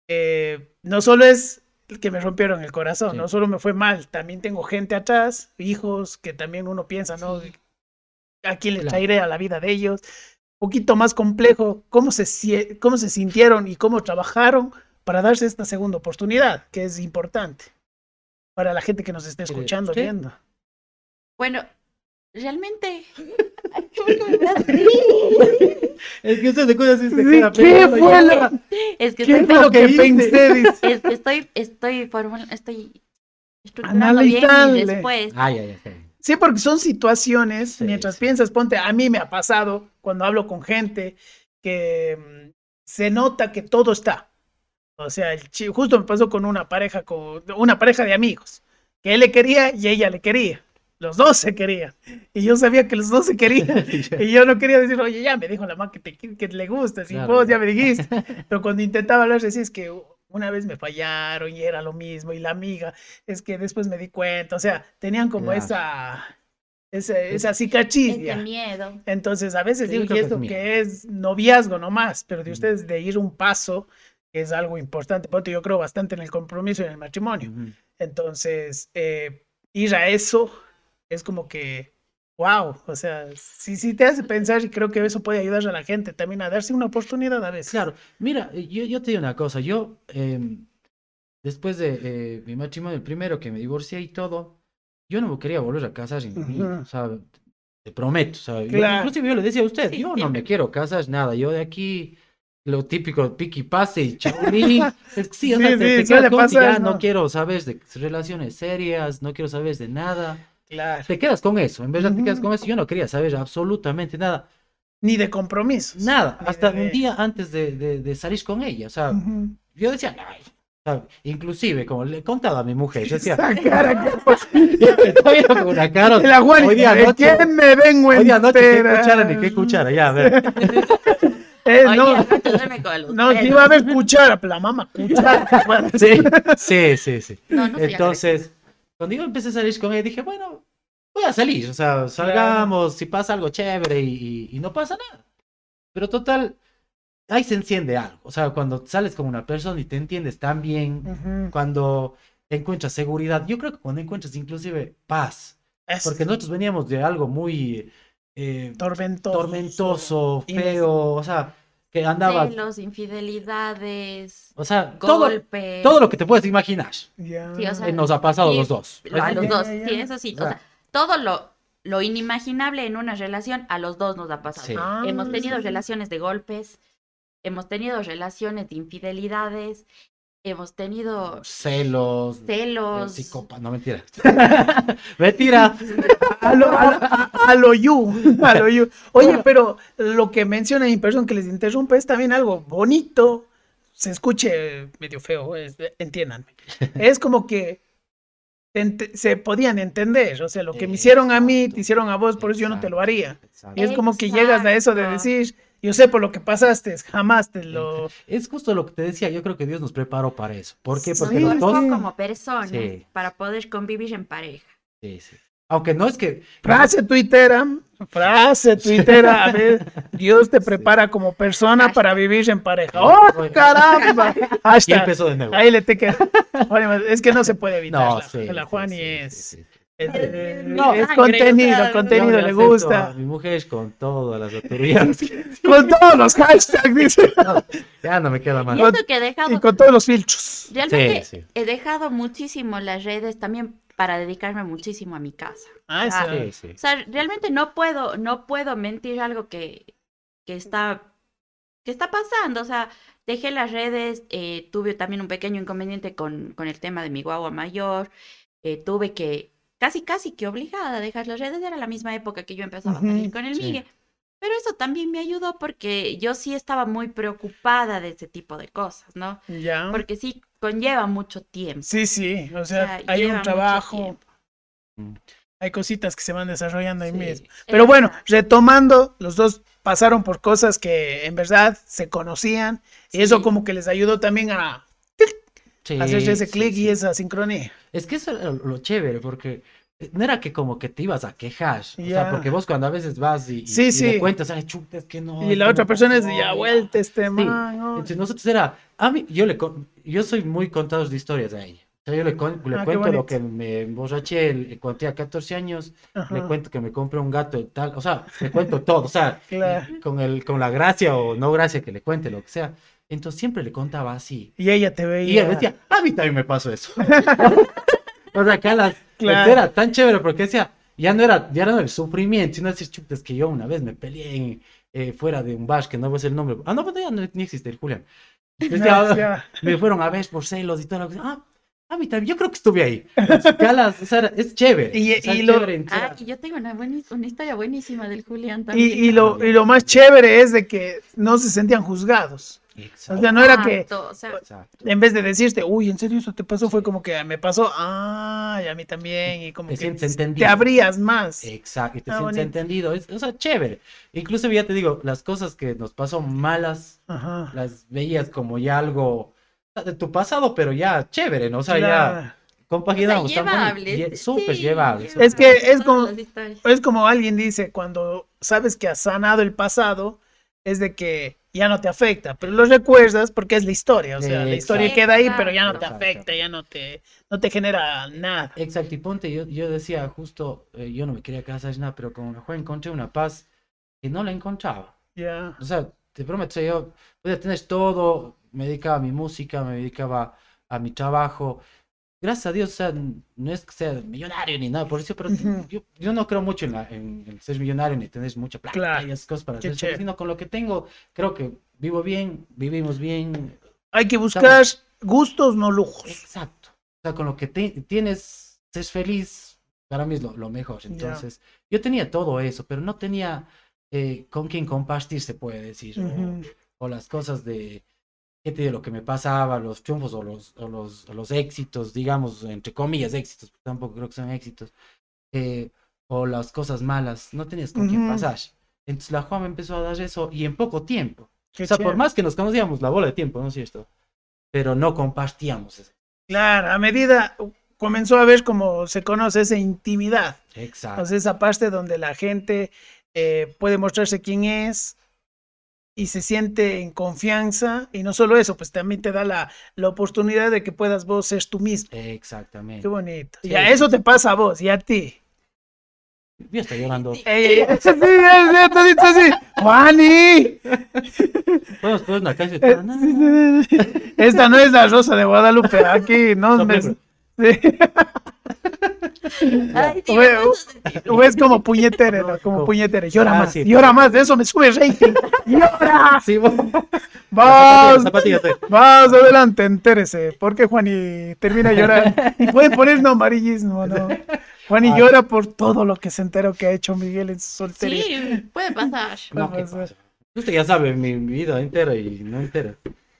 eh, no solo es que me rompieron el corazón, Sí. no solo me fue mal, también tengo gente atrás, hijos, que también uno piensa, ¿no? Sí. a quién le Claro. traeré a la vida de ellos. Un poquito más complejo, cómo se, cómo se sintieron y cómo trabajaron para darse esta segunda oportunidad, que es importante para la gente que nos esté ¿Quiere escuchando, viendo. Bueno, realmente. *laughs* Es que usted se Sí, queda ¿Qué pensando fue ya. la- Es que qué estoy, fue lo que pensé? *laughs* Es que estoy, estoy estoy estructurando bien mi Analizarle. respuesta. Ay, ay, ay. Sí, porque son situaciones, Sí, mientras sí. piensas, ponte, a mí me ha pasado cuando hablo con gente que mm, se nota que todo está. O sea, el chi- justo me pasó con una pareja, con una pareja de amigos, que él le quería y ella le quería. Los dos se querían. Y yo sabía que los dos se *laughs* querían. Y yo no quería decir, oye, ya me dijo la mamá que, te, que le gusta, si Claro, vos ya me dijiste. *laughs* Pero cuando intentaba hablar, decía, es que una vez me fallaron y era lo mismo. Y la amiga, es que después me di cuenta. O sea, tenían como Claro. esa, esa, esa cicatriz. Ese miedo. Entonces, a veces Sí, digo, y que es esto que es noviazgo nomás, pero de ustedes de ir un paso, es algo importante. Ponte, yo creo bastante en el compromiso y en el matrimonio. Entonces, eh, ir a eso es como que, wow, o sea, sí, sí te hace pensar y creo que eso puede ayudar a la gente también a darse una oportunidad a veces. Claro, mira, eh, yo, yo te digo una cosa, yo em, después de eh, mi matrimonio, el primero que me divorcié y todo, yo no me quería volver a casar sin mí, Ujú. o sea, te prometo, o sea, yo- Claro. inclusive yo le decía a usted, Sí, yo no siempre. me quiero casar, nada, yo de aquí, lo típico, piqui pase y chaulín, *laughs* es que sí, o sea, Sí, te, te sí, ya no ¿no? quiero saber de relaciones serias, no quiero saber de nada, Claro. te quedas con eso, en verdad te quedas con eso, yo no quería saber absolutamente nada, Ni de compromisos. nada, Ni hasta de- un día antes de, de, de salir con ella, o sea, Ujú. yo decía, no, inclusive, como le he contado a mi mujer, yo decía, Esa cara que *laughs* estoy con una cara, *laughs* el aguante, hoy día ¿de noche, quién me vengo hoy día noche, qué cuchara ni qué cuchara, ya, a ver, *laughs* Eh, Oye, no, no, pelos. iba a haber cuchara, pero la mamá cuchara. bueno, sí, sí, sí, sí, No, no entonces, cuando yo empecé a salir con ella, dije, bueno, voy a salir, o sea, salgamos, si pasa algo chévere y, y, y no pasa nada. Pero total, ahí se enciende algo. O sea, cuando sales con una persona y te entiendes tan bien, Ujú. cuando encuentras seguridad, yo creo que cuando encuentras inclusive paz, Es porque nosotros veníamos de algo muy eh, tormentoso. tormentoso, Y- feo, o sea, que andaba, Celos, infidelidades, o sea, todo, golpes. todo lo que te puedes imaginar Ya. Sí, o sea, eh, nos ha pasado a sí, los dos. Lo- a los dos, sí, eso sí. O O sea, sea, todo lo, lo inimaginable en una relación a los dos nos ha pasado. Sí. Ah, Hemos tenido sí. relaciones de golpes, hemos tenido relaciones de infidelidades, hemos tenido Celos, celos. psicópata, no mentira. *laughs* mentira. A lo, a, lo- a- a lo you, a lo you. Oye, pero lo que menciona mi persona que les interrumpe es también algo bonito. Se escuche medio feo, es- entiéndanme. *laughs* Es como que se podían entender. O sea, lo que me hicieron a mí, te hicieron a vos, por eso yo no te lo haría. Exacto. Y es como que llegas a eso de decir, yo sé por lo que pasaste, jamás te lo... Es justo lo que te decía, yo creo que Dios nos preparó para eso. ¿Por qué? Porque Nos dos... Como personas Sí. para poder convivir en pareja. Sí, sí. Aunque no es que... Frase tuitera, frase tuitera, a ver, *laughs* Dios te prepara como persona para vivir en pareja. ¡Oh, caramba! *laughs* Y Hashtag. empezó de nuevo. Ahí le te queda. Es que no se puede *laughs* evitar. No, la, sí, la sí, Juani sí, es, sí, sí, sí. es, eh, No, es sangre, contenido, o sea, contenido le gusta. a Mi mujer con todas las autoridades. Con todos los hashtags, dice. *laughs* ya no me queda más. Y eso que he dejado, Y con todos los filtros. realmente Sí, sí. he dejado muchísimo las redes también para dedicarme muchísimo a mi casa. Ah, Ah. Sí, sí. O sea, realmente no puedo, no puedo mentir algo que, que está, que está pasando. O sea, dejé las redes, eh, tuve también un pequeño inconveniente con, con el tema de mi guagua mayor. eh, tuve que, casi, casi que obligada a dejar las redes. Era la misma época que yo empezaba a salir con el sí. Migue. Pero eso también me ayudó porque yo sí estaba muy preocupada de ese tipo de cosas, ¿no? Ya. Porque sí conlleva mucho tiempo. Sí, sí. O sea, O sea, hay un trabajo. Mm. hay cositas que se van desarrollando ahí Sí. mismo. Pero bueno, retomando, los dos pasaron por cosas que en verdad se conocían y eso como que les ayudó también a Sí, hacer ese sí, clic sí. y esa sincronía. Es que eso era lo, chévere, porque no era que como que te ibas a quejar. O Ya. sea, porque vos cuando a veces vas y, y- Sí, y sí. le cuentas, ay, chuta, es que no. y es la otra no persona es pasó, ya ya". vuelta este man. ¿no? Entonces nosotros era, a mí, yo le yo soy muy contador de historias a ella. O sea, yo le, con- le Ah, cuento lo que me emborraché el- cuando tenía 14 años, le Ajá. cuento que me compré un gato y tal, o sea, le cuento todo, o sea, *laughs* Claro. con, el, con la gracia o no gracia que le cuente, lo que sea. Entonces siempre le contaba así. Y ella te Y veía. ella decía, a mí también me pasó eso. *laughs* o sea, que a las, Claro. era tan chévere porque decía, ya no era, ya no era el sufrimiento, sino decir, chuta, es que yo una vez me peleé en, eh, fuera de un bar, que no voy a decir el nombre. Ah, no, pues ya no, ni existe el Julián. *laughs* Entonces, No, ya, ya. me fueron a ver por celos y todo lo que Ah, a mí también, yo creo que estuve ahí. Entonces, que a las- o sea, es chévere. Y- o sea, y es lo- chévere en- Ah, y yo tengo una, buena, una historia buenísima del Julián Y, también. y lo, y lo más chévere es de que no se sentían juzgados. O Exacto, sea, no era que Exacto, o sea, exacto. en vez de decirte, uy, ¿en serio eso te pasó? Fue como que me pasó, ah, y a mí también. Y como Te que sientes te abrías más. Exacto, y te Ah, sientes bonito. entendido. Es, o sea, chévere. Incluso ya te digo, las cosas que nos pasó malas, Ajá. las veías como ya algo de tu pasado, pero ya chévere, ¿no? O sea, ya compaginamos. o sea, ye- Súper sí, llevables. Es que es como-. Es como alguien dice, cuando sabes que has sanado el pasado, es de que ya no te afecta, pero lo recuerdas porque es la historia, o sea, la historia queda ahí, pero ya no te afecta, ya no te, no te genera nada. Exacto, y ponte, yo, yo decía justo, eh, yo no me quería casar nada, pero con una juega encontré una paz que no la encontraba. Ya. O sea, te prometo, yo podía tener todo, me dedicaba a mi música, me dedicaba a mi trabajo. Gracias a Dios, o sea, n- no es que sea millonario ni nada por eso, pero Ujú. yo, yo no creo mucho en, la- en- en ser millonario ni tener mucha plata Claro. y esas cosas para hacer, chévere. sino con lo que tengo, creo que vivo bien, vivimos bien. Hay que buscar gustos, no lujos. Exacto. O sea, con lo que te- tienes, ser feliz, para mí es lo, lo mejor. Entonces, yo tenía todo eso, pero no tenía eh, con quién compartir, se puede decir. o- Ujú. o las cosas de, ¿qué te digo? Lo que me pasaba, los triunfos o los, o los, o los éxitos, digamos, entre comillas, éxitos, porque tampoco creo que son éxitos, eh, o las cosas malas, no tenías con quién Ujú. pasar. Entonces la Juan me empezó a dar eso y en poco tiempo. Qué o sea, por chévere. más que nos conocíamos la bola de tiempo, ¿no es cierto? Pero no compartíamos eso. Claro, a medida, comenzó a ver como se conoce esa intimidad. Exacto. Sea, esa parte donde la gente eh, puede mostrarse quién es y se siente en confianza. Y no solo eso, pues también te da la, la oportunidad de que puedas vos ser tú mismo. Exactamente. Qué bonito. Sí, y a sí, eso te pasa a vos y a ti. Yo estoy llorando. *laughs* Ey, ey, sí, así. ¡Juani! Poner una canción. Eh, sí, sí, sí. Esta no es la rosa de Guadalupe. Aquí no me. Sí. *laughs* Ay, O es- como puñetere, ¿no? Como. Llora Ah, más, sí. llora más. De eso me sube rating. *laughs* ¡Llora! Sí, vos. *laughs* Vamos. Más adelante, entérese. Porque Juani termina llorando. Y pueden poner no amarillismo, ¿no? Juani Ah. llora por todo lo que se enteró que ha hecho Miguel en su soltería. Sí, puede pasar. No, ¿qué Vamos pasa? Usted ya sabe mi mi vida entera y no entera.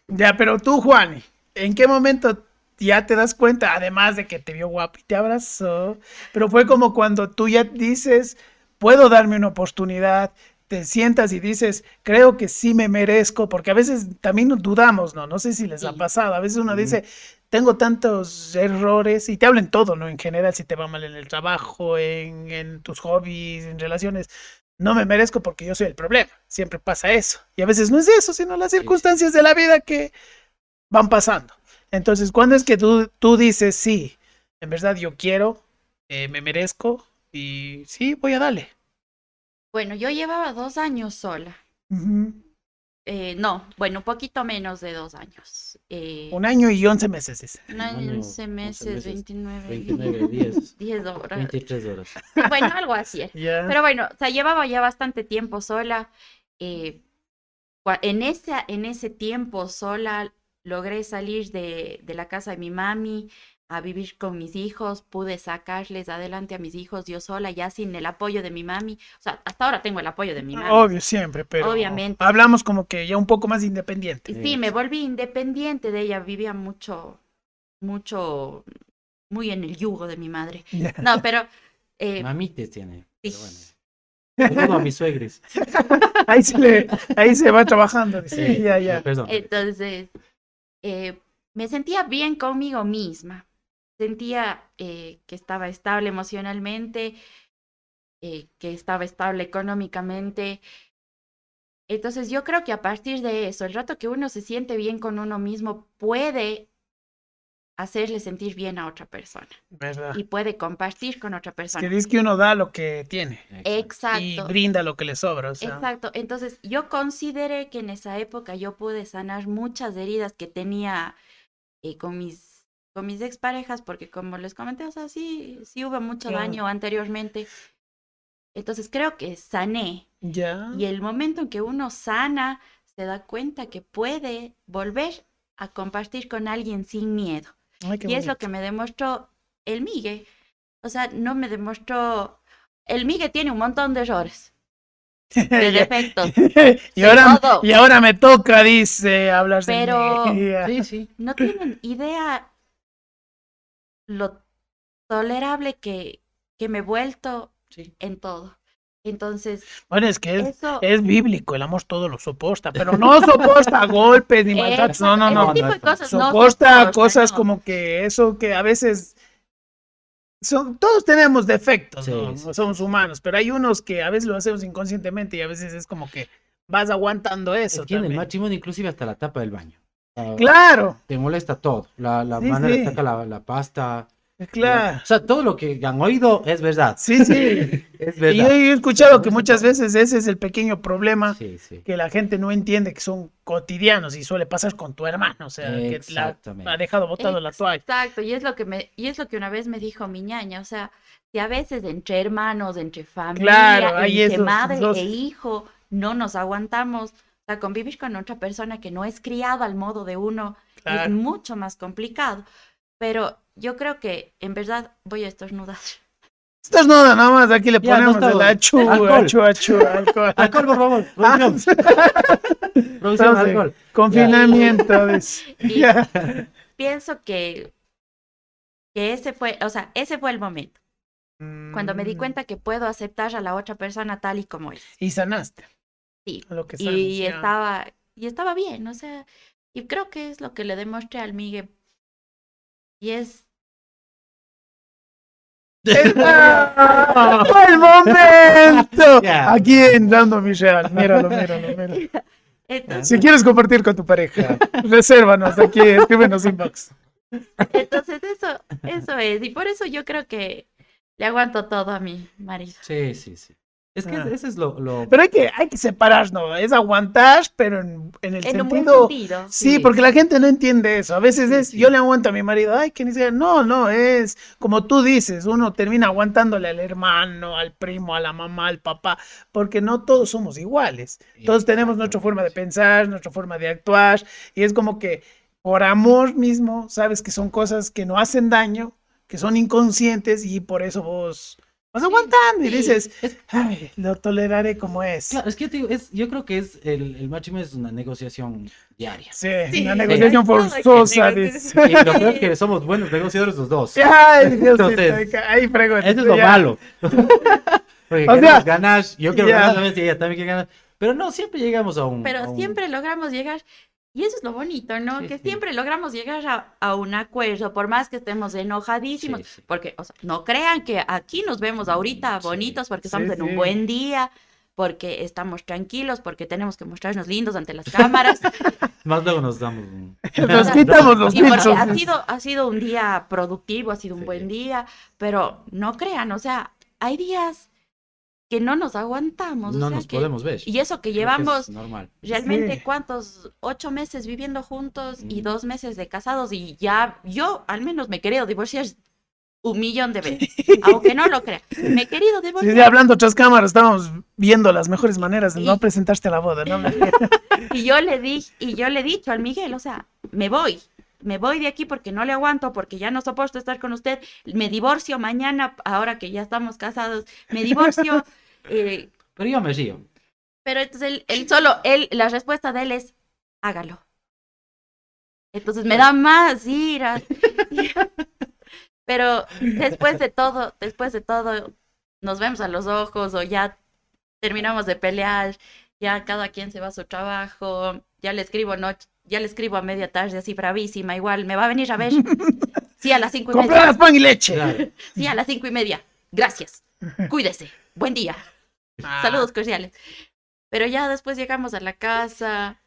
Ya, pero tú, Juani, ¿en qué momento ya te das cuenta, además de que te vio guapo y te abrazó, pero fue como cuando tú ya dices, puedo darme una oportunidad, te sientas y dices, creo que sí me merezco, porque a veces también dudamos, ¿no? No sé si les ha pasado, a veces uno dice, tengo tantos errores, y te hablo en todo, ¿no? En general, si te va mal en el trabajo, en, en tus hobbies, en relaciones. No me merezco porque yo soy el problema. Siempre pasa eso. Y a veces no es eso, sino las sí. circunstancias de la vida que van pasando. Entonces, ¿cuándo es que tú, tú dices, sí, en verdad yo quiero, eh, me merezco y sí, voy a darle? Bueno, yo llevaba dos años sola. Eh, no, bueno, un poquito menos de dos años. Eh, Un año y once meses. dice. un año, 11 11 meses, meses, 29, 29, 10, 10 horas. 23 horas. Bueno, algo así. era. Pero bueno, o sea, llevaba ya bastante tiempo sola. eh, en, ese, en ese tiempo sola logré salir de, de la casa de mi mami a vivir con mis hijos, pude sacarles adelante a mis hijos yo sola, ya sin el apoyo de mi mami. O sea, hasta ahora tengo el apoyo de mi mami. Obvio, siempre, pero Obviamente. hablamos como que ya un poco más independiente. Sí, me volví independiente de ella, vivía mucho, mucho, muy en el yugo de mi madre. No, pero eh, Mamites tiene. sí. Pero bueno. Saludo a mis suegres. *laughs* Ahí se, le, ahí se va trabajando. dice. Sí, ya, ya. Perdón. Entonces, eh, me sentía bien conmigo misma. Sentía eh, que estaba estable emocionalmente, eh, que estaba estable económicamente. Entonces, yo creo que a partir de eso, el rato que uno se siente bien con uno mismo, puede hacerle sentir bien a otra persona ¿Verdad? y puede compartir con otra Que persona. dice que uno da lo que tiene y Exacto. brinda lo que le sobra. O sea, Exacto. Entonces, yo consideré que en esa época yo pude sanar muchas heridas que tenía eh, con mis con mis exparejas, porque como les comenté, o sea, sí, sí hubo mucho daño anteriormente. Entonces creo que sané. ya. Y el momento en que uno sana, se da cuenta que puede volver a compartir con alguien sin miedo. Ay, Y es lo que me demostró el Migue. O sea, no me demostró... El Migue tiene un montón de errores, de *laughs* defectos. *laughs* y, ahora, todo. y ahora me toca, dice, hablar de Pero-. Ya. *laughs* Sí, sí. no tienen idea lo tolerable que, que me he vuelto Sí. en todo. Entonces, Bueno, es que es, eso... es bíblico, el amor todo lo soporta, pero no soporta *laughs* golpes ni maltratos, no, no, ese no. tipo de cosas no Soporta cosas no. como que eso que a veces son, todos tenemos defectos, Sí, ¿no? sí, somos humanos, pero hay unos que a veces lo hacemos inconscientemente y a veces es como que vas aguantando eso. Es que en el matrimonio inclusive hasta la tapa del baño. Ah, Claro, Te molesta todo. La, la Sí, manera sí. de sacar la, la pasta. Claro. O sea, todo lo que han oído es verdad. Sí, sí. *laughs* Es Y yo verdad. he escuchado que muchas veces ese es el pequeño problema Sí, sí. que la gente no entiende que son cotidianos y suele pasar con tu hermano, o sea, que la ha dejado botado la toalla. Exacto, y es lo que me, y es lo que una vez me dijo mi ñaña, o sea, si a veces entre hermanos, entre familia, Claro, hay entre esos madre e hijo, no nos aguantamos, o sea, convivir con otra persona que no es criada al modo de uno es mucho más complicado. Pero yo creo que en verdad voy a estornudar. *laughs* Esto es nada, nada más, aquí le Ya, no ponemos está el achu, Alcohol. achu, achu, *laughs* alcohol. Alcohol, por favor. Ah, Producción. *laughs* Producción, Entonces, alcohol. Confinamiento. Y Ya. pienso que, que ese fue, o sea, ese fue el momento, cuando me di Mm, cuenta que puedo aceptar a la otra persona tal y como es. Y sanaste. Sí. Lo que y ya. estaba y estaba bien, o sea, y creo que es lo que le demostré al Migue y es ¡El momento! Aquí en Dando mi real. Míralo, míralo, míralo. Entonces, Si quieres compartir con tu pareja, resérvanos aquí, escríbenos inbox. entonces eso, eso es. Y por eso yo creo que le aguanto todo a mi marido. Sí, sí, sí. Es que Ah. ese es lo... lo... Pero hay que, hay que separar, ¿no? Es aguantar, pero en, en el En un buen sentido... sentido. Sí, Sí. porque la gente no entiende eso. A veces Sí, es, sí. yo le aguanto a mi marido, ay, que ni siquiera, no, no, es como tú dices, uno termina aguantándole al hermano, al primo, a la mamá, al papá, porque no todos somos iguales. Todos tenemos nuestra forma de pensar, nuestra forma de actuar, y es como que por amor mismo, sabes que son cosas que no hacen daño, que son inconscientes, y por eso vos vas aguantando y sí. dices, Es- ay, lo toleraré como es. Claro, es que yo, te digo, es, yo creo que es el, el matrimonio es una negociación diaria. Sí, Sí, una sí. negociación forzosa. Y lo peor es que somos buenos negociadores los dos. Ay, Diosito, Entonces, ahí pregunto. Eso es lo ya. malo. *laughs* Porque O sea, ganar, yo quiero ya. ganar a veces y ella también quiere ganar. Pero no, siempre llegamos a un... a Pero un- siempre logramos llegar, y eso es lo bonito, ¿no? Sí, que sí. siempre logramos llegar a, a un acuerdo, por más que estemos enojadísimos, Sí, sí. porque, o sea, no crean que aquí nos vemos ahorita Sí. bonitos porque Sí, estamos en un buen día, porque estamos tranquilos, porque tenemos que mostrarnos lindos ante las cámaras. *laughs* Más luego nos damos un... *laughs* Nos quitamos los Y porque ha sido, ha sido un día productivo, ha sido un Sí. buen día, pero no crean, o sea, hay días que no nos aguantamos. o No sea nos que- podemos ver. Y eso que llevamos es normal. realmente Sí. cuántos, ocho meses viviendo juntos y dos meses de casados y ya yo al menos me he querido divorciar un millón de veces, aunque no lo crea. Me he querido divorciar sí, hablando tras cámaras, estábamos viendo las mejores maneras de no presentarte a la boda, ¿no? *laughs* y yo le di y yo le he dicho al Miguel, o sea, me voy. Me voy de aquí porque no le aguanto, porque ya no soporto estar con usted. Me divorcio mañana, ahora que ya estamos casados. Me divorcio. *laughs* eh, Pero yo me río. Pero entonces él, él solo, él, la respuesta de él es, hágalo. Entonces me da más ira. Pero después de todo, después de todo, nos vemos a los ojos o ya terminamos de pelear, ya cada quien se va a su trabajo, ya le escribo noche, ya le escribo a media tarde así bravísima, igual, me va a venir a ver. *laughs* Sí, a las cinco y media. Comprar pan y leche. Claro. Sí, a las cinco y media. Gracias. Cuídese. Buen día. Ah, Saludos cordiales. Pero ya después llegamos a la casa,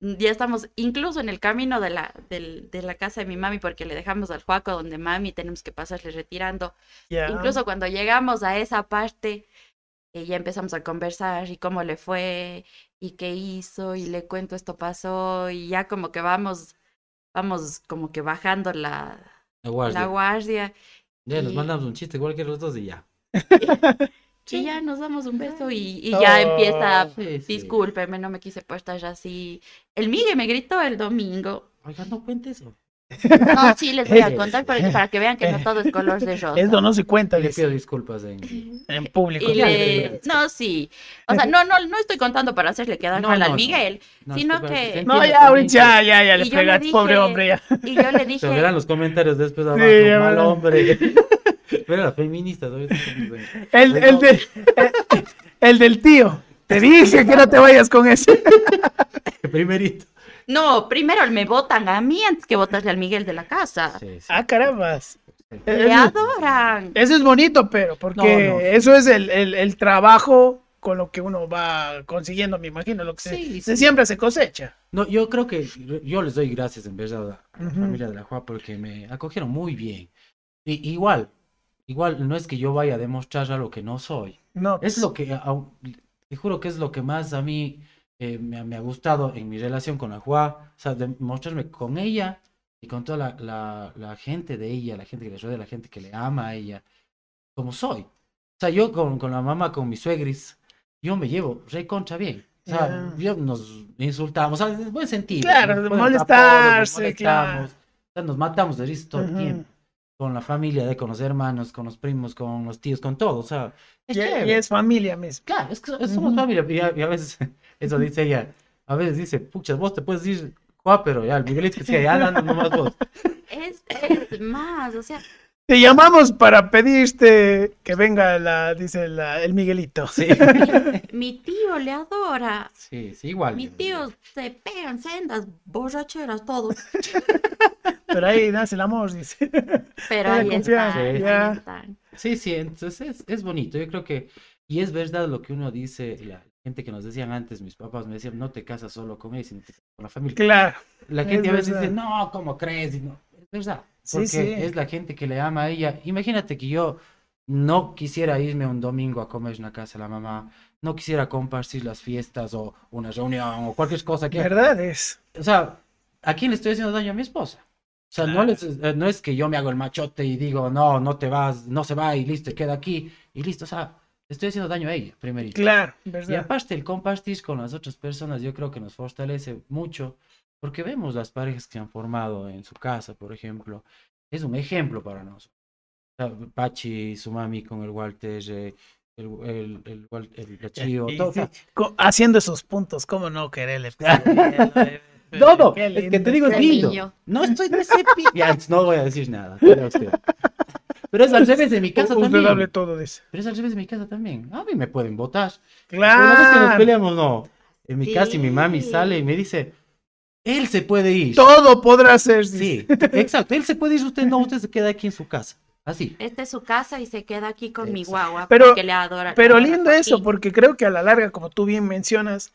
ya estamos incluso en el camino de la, del- de la casa de mi mami porque le dejamos al Juaco donde mami tenemos que pasarle retirando. ya. Incluso cuando llegamos a esa parte, eh, ya empezamos a conversar y cómo le fue y qué hizo y le cuento esto pasó y ya como que vamos, vamos como que bajando la, La guardia. la guardia Ya nos y- mandamos un chiste igual que los dos y ya. *laughs* y ya nos damos un beso y, y ya empieza Sí, sí. Discúlpeme, no me quise portar así. El Migue me gritó el domingo. Oiga, no cuente eso. No, sí, les voy a contar para, para que vean que no todo es color de rosa. Eso no se cuenta le pido disculpas en... en público. Le-. No, sí. O sea, no, no, no estoy contando para hacerle quedar No, mal no, al. Miguel. No, Sino que- No, ya, ya, ya, ya, le Y yo le fregaste, pobre dije- hombre, ya. Y yo le Se dije, verán los comentarios después abajo. ya mal hombre. *laughs* Pero las feministas. ¿sabes? El, el, de- el, el del tío. Te dije que no te vayas con ese. *laughs* Primerito. No, primero me votan a mí antes que votarle al Miguel de la casa. Sí, sí. Ah, carambas. Me adoran. Eso es bonito, pero porque No, no. eso es el, el, el trabajo con lo que uno va consiguiendo, me imagino, lo que se, Sí, se sí. siembra se cosecha. No, yo creo que yo les doy gracias en verdad a la familia de la Juá porque me acogieron muy bien. Y, igual, igual no es que yo vaya a demostrar algo que no soy. No, Es lo que, te juro que es lo que más a mí eh, me, ha- me ha gustado en mi relación con la Juá. O sea, demostrarme con ella y con toda la, la, la gente de ella, la gente que le rodea, la gente que le ama a ella, como soy. O sea, yo con, con la mamá, con mis suegris, yo me llevo re contra bien. O sea, nos insultamos, o sea, en buen sentido. Claro, molestarse, apodos, claro. molestamos, o sea, nos matamos de risa todo el Ujú. tiempo. Con la familia, de, con los hermanos, con los primos, con los tíos, con todo. O sea, es y, y chévere. es familia mismo. Claro, es que so- somos familia. Y a, y a veces, *laughs* eso dice ella, a veces dice, pucha, vos te puedes decir, Juá, pero ya, el Miguelito que *laughs* sigue, ya anda nomás vos. Es, es más, o sea, Te llamamos para pedirte que venga la, dice la- el Miguelito. Sí, *laughs* mi tío le adora. sí, sí, igual. Mis tíos se pegan sendas, borracheras, todo. *laughs* Pero ahí nace el amor, dice. Pero ahí ya. están. Sí, sí, entonces es, es bonito. Yo creo que, y es verdad lo que uno dice, la gente que nos decían antes, mis papás me decían, no te casas solo con él, sino te casas con la familia. Claro. La gente a veces verdad. dice, no, ¿cómo crees? Y no, verdad. Porque sí. es la gente que le ama a ella. Imagínate que yo no quisiera irme un domingo a comer en la casa de la mamá, no quisiera compartir las fiestas o una reunión o cualquier cosa que... ¿Verdad es? O sea, ¿a quién le estoy haciendo daño a mi esposa? O sea, no, les- eh, no es que yo me hago el machote y digo, no, no te vas, no se va y listo, queda aquí y listo. O sea, estoy haciendo daño a ella, primerito. Claro, Y ¿verdad? aparte, el compartir con las otras personas, yo creo que nos fortalece mucho, porque vemos las parejas que se han formado en su casa, por ejemplo. Es un ejemplo para nosotros. Pachi, su mami con el Walter, eh, el, el, el, el Gachillo, Y todo. o sí, haciendo esos puntos, ¿cómo no quererle? *laughs* *laughs* Todo, Qué es que te digo, es lindo. No estoy de ese *laughs* pi- Ya, no voy a decir nada. usted. Pero es al revés de mi casa Usted también. hable todo de eso. Pero es al revés de mi casa también. A mí me pueden votar. Una vez que nos Claro. peleamos, no. En mi casa y mi mami Sí. sale y me dice, él se puede ir. Todo podrá ser. Sí, exacto. Él se puede ir, usted no, usted se queda aquí en su casa. Así. Esta es su casa y se queda aquí con mi guagua Pero- porque le adora. Pero adora lindo eso, porque creo que a la larga, como tú bien mencionas,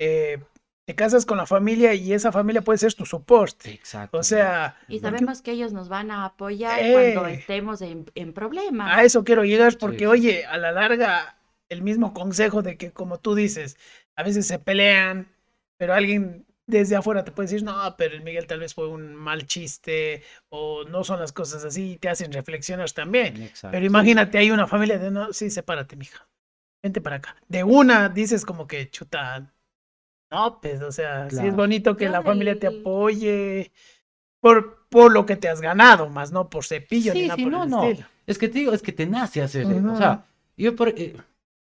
eh, te casas con la familia y esa familia puede ser tu soporte. Exacto. O sea, Y sabemos que ellos nos van a apoyar Eh. cuando estemos en, en problemas. a eso quiero llegar porque, sí. oye, a la larga, el mismo consejo de que, como tú dices, a veces se pelean, pero alguien desde afuera te puede decir, no, pero el Miguel tal vez fue un mal chiste o no son las cosas así y te hacen reflexionar también. Exacto. Pero imagínate, hay una familia de no, sí, sepárate, mija. Vente para acá. De una dices como que chuta. No, pues, o sea, sí es bonito que la familia te apoye por, por lo que te has ganado, más no por cepillo ni Sí, nada sí, por no, el no. estilo. Es que te digo, es que te nace hacer. eh. O sea, yo por, eh,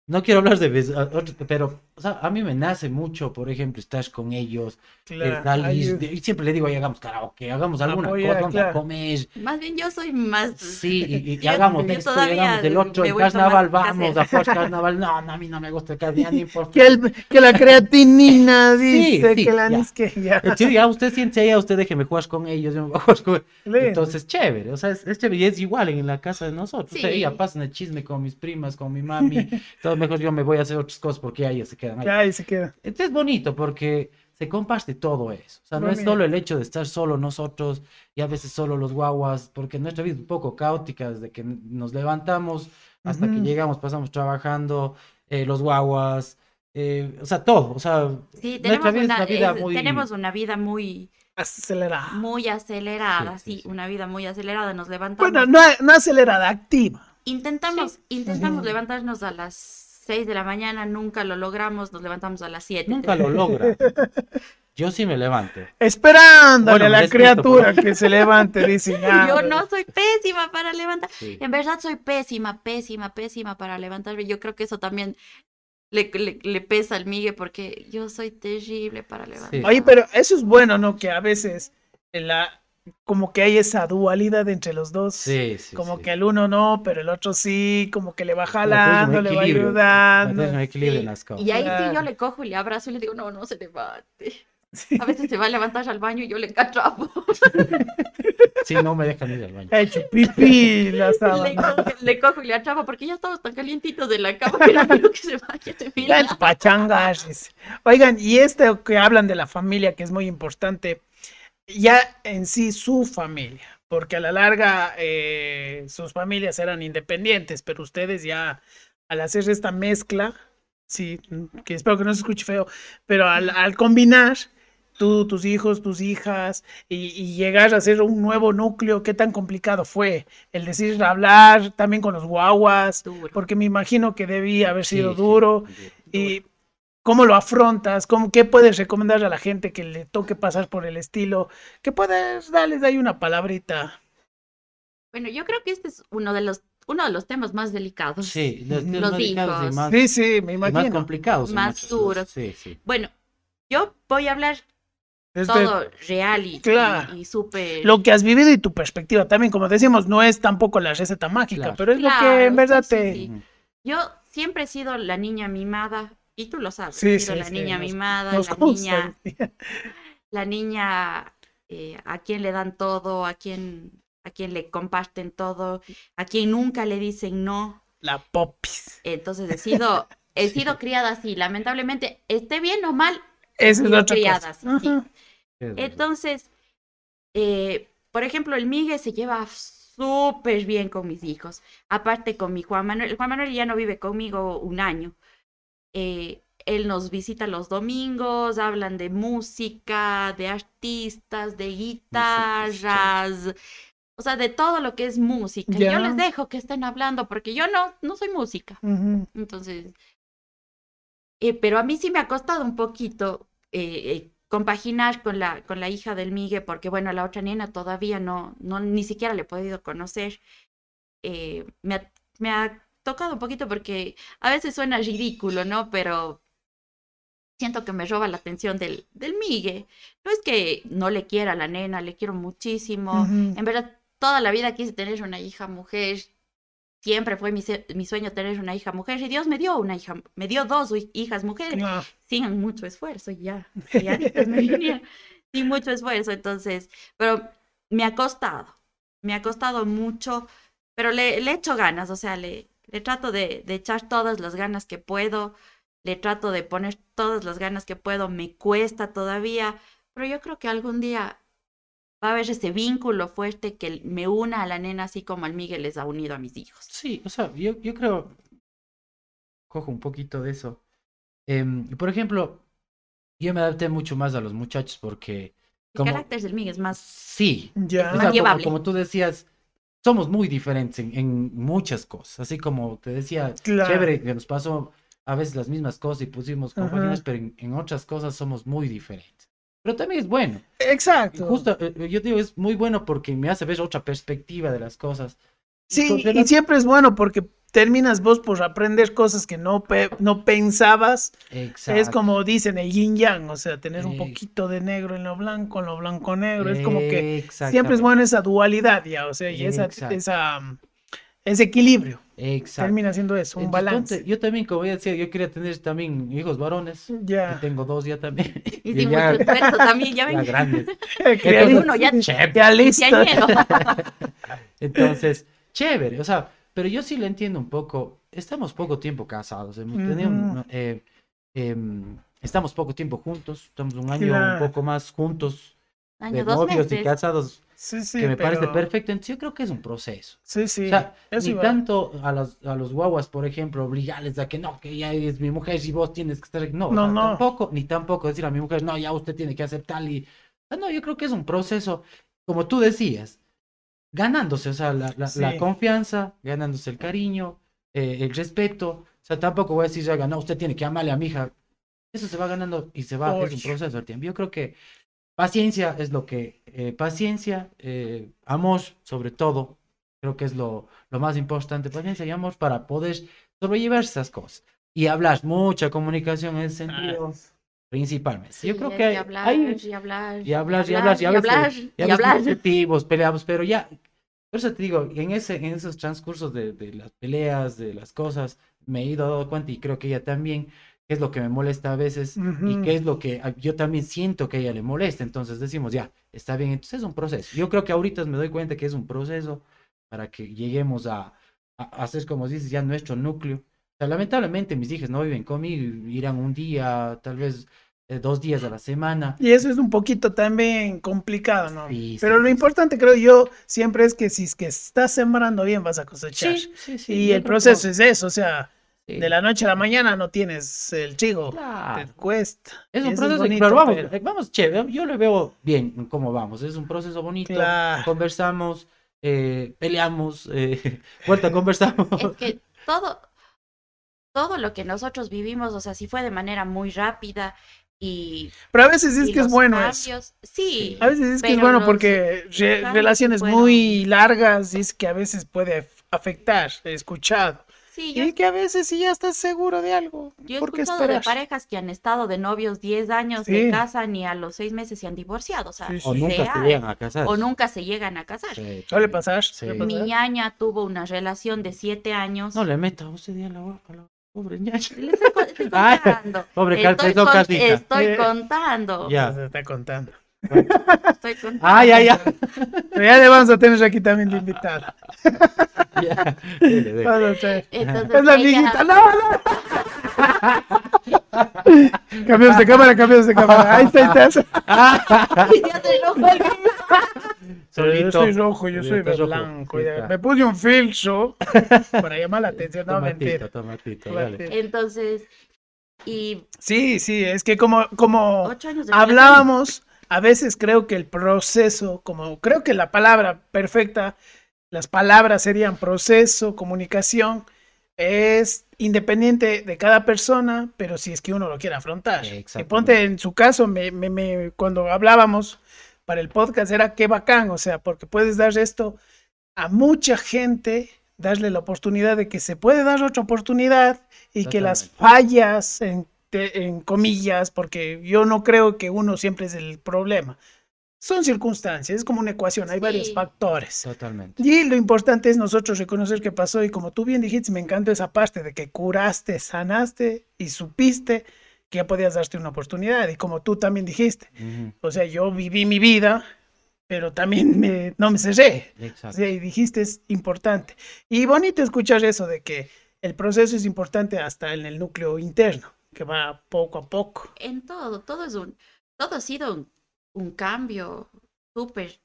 no quiero hablar de ves- a- otro- pero o sea, a mí me nace mucho, por ejemplo, estar con ellos, eh, Claro, salir, ahí- de- y siempre le digo, "Oye, hagamos karaoke, hagamos alguna Apoyar, cosa, vamos claro. a comer. Más bien yo soy más... Sí, y, y- y *laughs* Yo- hagamos yo esto, y hagamos del otro, el carnaval, vamos a jugar *laughs* carnaval. No, no, a mí no me gusta el carnaval, ni *laughs* importa. que, el- que la creatinina Sí, dice sí, que la ya. nis que ya. Eh, Sí, ya usted siente allá, usted déjeme jugar con ellos, yo me voy a jugar con. Entonces, chévere, o sea, es, es chévere y es igual en la casa de nosotros. O sea, Sí. ella pasan el chisme con mis primas, con mi mami. Entonces, mejor yo me voy a hacer otras cosas porque ellas se quedan ahí. Ya ahí se queda. Entonces, es bonito porque se comparte todo eso. O sea, no es solo el hecho de estar solo nosotros y a veces solo los guaguas, porque nuestra vida es un poco caótica desde que nos levantamos hasta que llegamos, pasamos trabajando, eh, los guaguas, eh, o sea, todo. O sea, Sí, nuestra tenemos vida es una, vida es- muy... tenemos una vida muy, Acelerada. muy acelerada, Sí, sí, sí, sí. una vida muy acelerada. Nos levantamos. Bueno, no, no acelerada, activa. intentamos intentamos levantarnos a las 6 de la mañana, nunca lo logramos, nos levantamos a las 7. Nunca lo logra. *laughs* Yo sí me levanto. Esperándole Bueno, a la criatura por- que se levante, dice. *laughs* "Ah, Yo no soy pésima para levantar. Sí. En verdad soy pésima, pésima, pésima para levantarme. Yo creo que eso también le, le, le pesa al Migue porque yo soy terrible para levantar. Sí. Oye, pero eso es bueno, ¿no? Que a veces en la, como que hay esa dualidad entre los dos. Sí, sí. como sí. que el uno no, pero el otro sí, como que le va jalando, le va ayudando. equilibrio en las cosas. Y ahí sí yo le cojo y le abrazo y le digo, no, no se levante. Sí. A veces se va a levantar al baño y yo le encatrapo. *laughs* Sí, no me dejan ir al baño. Ha hecho pipí la Le sábana. cojo, le cojo y le atrapo porque ya estamos tan calientitos de la cama que no quiero que se vaya de mi Las lado. pachangas. Oigan, y esto que hablan de la familia, que es muy importante, ya en sí su familia, porque a la larga eh, sus familias eran independientes, pero ustedes ya al hacer esta mezcla, sí, que espero que no se escuche feo, pero al, al combinar tú, tus hijos, tus hijas, y, y llegar a hacer un nuevo núcleo, ¿qué tan complicado fue? El decir, hablar también con los guaguas, Duro. porque me imagino que debía haber sido sí, duro. sí. ¿Y cómo lo afrontas? ¿Cómo, ¿Qué puedes recomendar a la gente que le toque pasar por el estilo? ¿Qué puedes darles ahí una palabrita? Bueno, yo creo que este es uno de los, uno de los temas más delicados. Sí, los, Los más delicados y hijos. más, Sí, sí, me y más imagino. complicados. Más duros. Sí, sí. Bueno, yo voy a hablar Desde todo real y, y- Claro. y súper... lo que has vivido y tu perspectiva también, como decimos, no es tampoco la receta mágica, Claro. pero es lo que Claro, en verdad sí, te... Yo siempre he sido la niña mimada, y tú lo sabes, Sí, he sí, la sí, niña nos- mimada, Nos la niña, *laughs* la niña eh, a quien le dan todo, a quien a quien le comparten todo, a quien nunca le dicen no. La popis. Entonces he sido, *laughs* he sido criada así. Lamentablemente, esté bien o mal, Esa es sido otra criada cosa. así. Entonces, eh, por ejemplo, el Migue se lleva súper bien con mis hijos. Aparte con mi Juan Manuel. El Juan Manuel ya no vive conmigo un año. Eh, él nos visita los domingos, hablan de música, de artistas, de guitarras, o sea, de todo lo que es música. Y Ya. Yo les dejo que estén hablando porque yo no, no soy música. Entonces, eh, pero a mí sí me ha costado un poquito eh, eh, compaginar con la, con la hija del Migue, porque bueno, la otra nena todavía no, no ni siquiera le he podido conocer. Me, ha, me ha tocado un poquito porque a veces suena ridículo, ¿no? Pero siento que me roba la atención del, del Migue. No es que no le quiera a la nena, le quiero muchísimo. En verdad, toda la vida quise tener una hija mujer. Siempre fue mi, mi sueño tener una hija mujer. Y Dios me dio una hija, me dio dos hi- hijas mujeres Ah, sin mucho esfuerzo. y Ya, *laughs* me vinieron, sin mucho esfuerzo. Entonces, pero me ha costado. Me ha costado mucho, pero le, le echo ganas. O sea, le, le trato de, de echar todas las ganas que puedo. Le trato de poner todas las ganas que puedo. Me cuesta todavía, pero yo creo que algún día va a haber ese vínculo fuerte que me una a la nena así como al Miguel les ha unido a mis hijos. Sí, o sea, yo, yo creo, cojo un poquito de eso. Em, por ejemplo, yo me adapté mucho más a los muchachos porque, El como, carácter del Miguel es más... sí, Ya. o más sea, como, llevable. como tú decías, somos muy diferentes en, en muchas cosas, así como te decía, Claro. chévere que nos pasó a veces las mismas cosas y pusimos Ajá. compañías, pero en, en otras cosas somos muy diferentes. Pero también es bueno. Exacto. Justo, eh, yo digo, es muy bueno porque me hace ver otra perspectiva de las cosas. Sí, Porque y las- siempre es bueno porque terminas vos por aprender cosas que no, pe- no pensabas. Exacto. Es como dicen el yin yang, o sea, tener un Eh. poquito de negro en lo blanco, en lo blanco negro. Es como que siempre es bueno esa dualidad ya, o sea, y esa, esa, ese equilibrio. Exacto. Termina siendo eso, un Entonces, balance. yo también, como ya decía, yo quería tener también hijos varones. que Ya. tengo dos ya también. *laughs* Y y ya, también, ya *laughs* ya ven. grandes. *laughs* Criadito. uno ya-. Ya listo. Entonces, chévere. O sea, pero yo sí lo entiendo un poco. Estamos poco tiempo casados. Hemos tenido, eh, em, estamos poco tiempo juntos. Estamos un año Claro. un poco más juntos. Año, de dos novios y meses. casados, Sí, sí, que me parece pero- perfecto. Entonces, yo creo que es un proceso. Sí, sí. O sea, eso ni tanto a los, a los guaguas, por ejemplo, obligarles a que no, que ella es mi mujer y vos tienes que estar. No, o No, sea, no. tampoco, ni tampoco decir a mi mujer, no, ya usted tiene que hacer tal y. o sea, no, yo creo que es un proceso, como tú decías, ganándose, o sea, la, la- la Sí. confianza, ganándose el cariño, eh, el respeto. O sea, tampoco voy a decir, ya no, usted tiene que amarle a mi hija. Eso se va ganando y se va, es un proceso del tiempo. Yo creo que paciencia es lo que, eh, paciencia, eh, amor sobre todo, creo que es lo, lo más importante, paciencia y amor para poder sobrellevar esas cosas. Y hablar, mucha comunicación en ese sentido, principalmente. Sí, Yo creo que hay- hablar, hay- y hablar, y hablar, y hablar, y hablar, y y a veces hablar. discutimos, peleamos, pero ya, por eso te digo, en, ese, en esos transcursos de, de las peleas, de las cosas, me he ido dando cuenta y creo que ella también, qué es lo que me molesta a veces y Ujú. qué es lo que yo también siento que a ella le molesta, entonces decimos, ya, está bien, entonces es un proceso. Yo creo que ahorita me doy cuenta que es un proceso para que lleguemos a, a, a hacer, como dices, ya nuestro núcleo. Sea, lamentablemente mis hijas no viven conmigo, irán un día, tal vez eh, dos días a la semana. Y eso es un poquito también complicado, ¿no? Sí, sí, Pero lo sí, sí. importante, creo yo, siempre es que si es que estás sembrando bien, vas a cosechar. Sí, sí, sí, y yo el que proceso no- es eso, o sea, sí. de la noche a la mañana no tienes el chigo, Claro. te cuesta. Es un eso proceso, bonito, pero vamos, pero- eh, vamos, chévere, yo lo veo bien en cómo vamos, es un proceso bonito, Claro. conversamos, eh, peleamos, eh, *laughs* vuelta conversamos. Es que todo, todo lo que nosotros vivimos, o sea, sí fue de manera muy rápida y, Pero a veces es que es bueno cambios, sí, A veces es que es bueno porque re- relaciones fueron- muy largas es que a veces puede af- afectar, he escuchado. sí, yo, Y que a veces si ya estás seguro de algo, yo he ¿por qué escuchado de parejas que han estado de novios 10 años, Sí. se casan y a los 6 meses se han divorciado, o sea, Sí, sí. o nunca se llegan a casar. o nunca se llegan a casar. Sí, Suele sí. pasar, Sí. Mi ñaña tuvo una relación de 7 años. No le meta usted a la boca, pobre ñaña. Le estoy, estoy *laughs* Ay, contando. pobre estoy, Carpetón con- estoy contando. Ya. Se está contando. Estoy con... Ah, ya, ya. Pero ya le vamos a tener aquí también de invitada. *laughs* ya. Entonces, Es la ella- amiguita. No, no. *laughs* Cambiamos de cámara, cambiamos de cámara. Ahí está, ahí está. *laughs* Ya te rojo el- Yo Solito. soy rojo, yo soy rojo. blanco. Me puse un filtro *laughs* para llamar la atención. No, Tomatito, mentira. tomatito, dale. Tomatito. Entonces, y Sí, sí, es que como, como hablábamos, a veces creo que el proceso, como creo que la palabra perfecta, las palabras serían proceso, comunicación, es independiente de cada persona, pero si es que uno lo quiere afrontar. Y ponte en su caso, me, me- me- cuando hablábamos para el podcast, era qué bacán, o sea, porque puedes dar esto a mucha gente, darle la oportunidad de que se puede dar otra oportunidad y que las fallas, en, en comillas, porque yo no creo que uno siempre es el problema. Son circunstancias, es como una ecuación, hay varios Sí. factores. Totalmente. Y lo importante es nosotros reconocer qué pasó y como tú bien dijiste, me encanta esa parte de que curaste, sanaste y supiste que ya podías darte una oportunidad y como tú también dijiste, Ujú, o sea, yo viví mi vida, pero también me, no me cerré. O Exacto. sea, y dijiste es importante. Y bonito escuchar eso de que el proceso es importante hasta en el núcleo interno, que va poco a poco. en todo, todo es un, todo ha sido un, un cambio súper.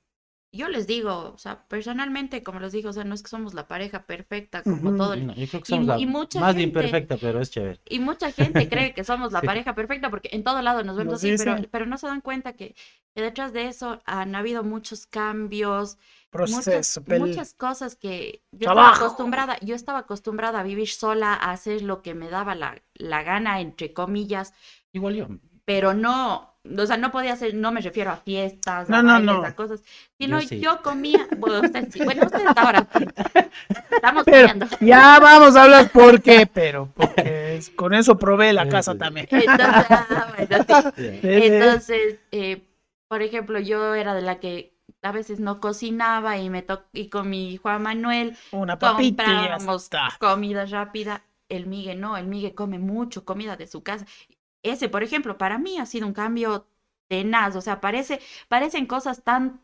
Yo les digo, o sea, personalmente, como les digo, o sea, no es que somos la pareja perfecta, como Ujú. todo el- No, yo creo que y somos mu- la y mucha más gente- imperfecta, pero es chévere. Y mucha gente cree *laughs* que somos la Sí. pareja perfecta porque en todo lado nos vemos así, pero, pero no se dan cuenta que, detrás de eso han habido muchos cambios, muchas, Proceso, pel- muchas cosas que yo Trabajo. estaba acostumbrada, yo estaba acostumbrada a vivir sola, a hacer lo que me daba la, la gana, entre comillas, Igual yo. pero no, o sea, no podía hacer, no me refiero a fiestas, No, a no, bailes, no. a cosas, sino Yo comía, bueno, usted sí, bueno, usted hasta ahora, estamos Pero comiendo. ya vamos a hablar por qué, *laughs* pero porque es- con eso probé la casa también. Entonces, ah, bueno, sí. *laughs* Ya. Entonces, eh, por ejemplo, yo era de la que a veces no cocinaba y me to y con mi Juan Manuel Una papita comprábamos está. comida rápida. El Migue no, el Migue come mucho comida de su casa. Ese, por ejemplo, para mí ha sido un cambio tenaz, o sea, parece, parecen cosas tan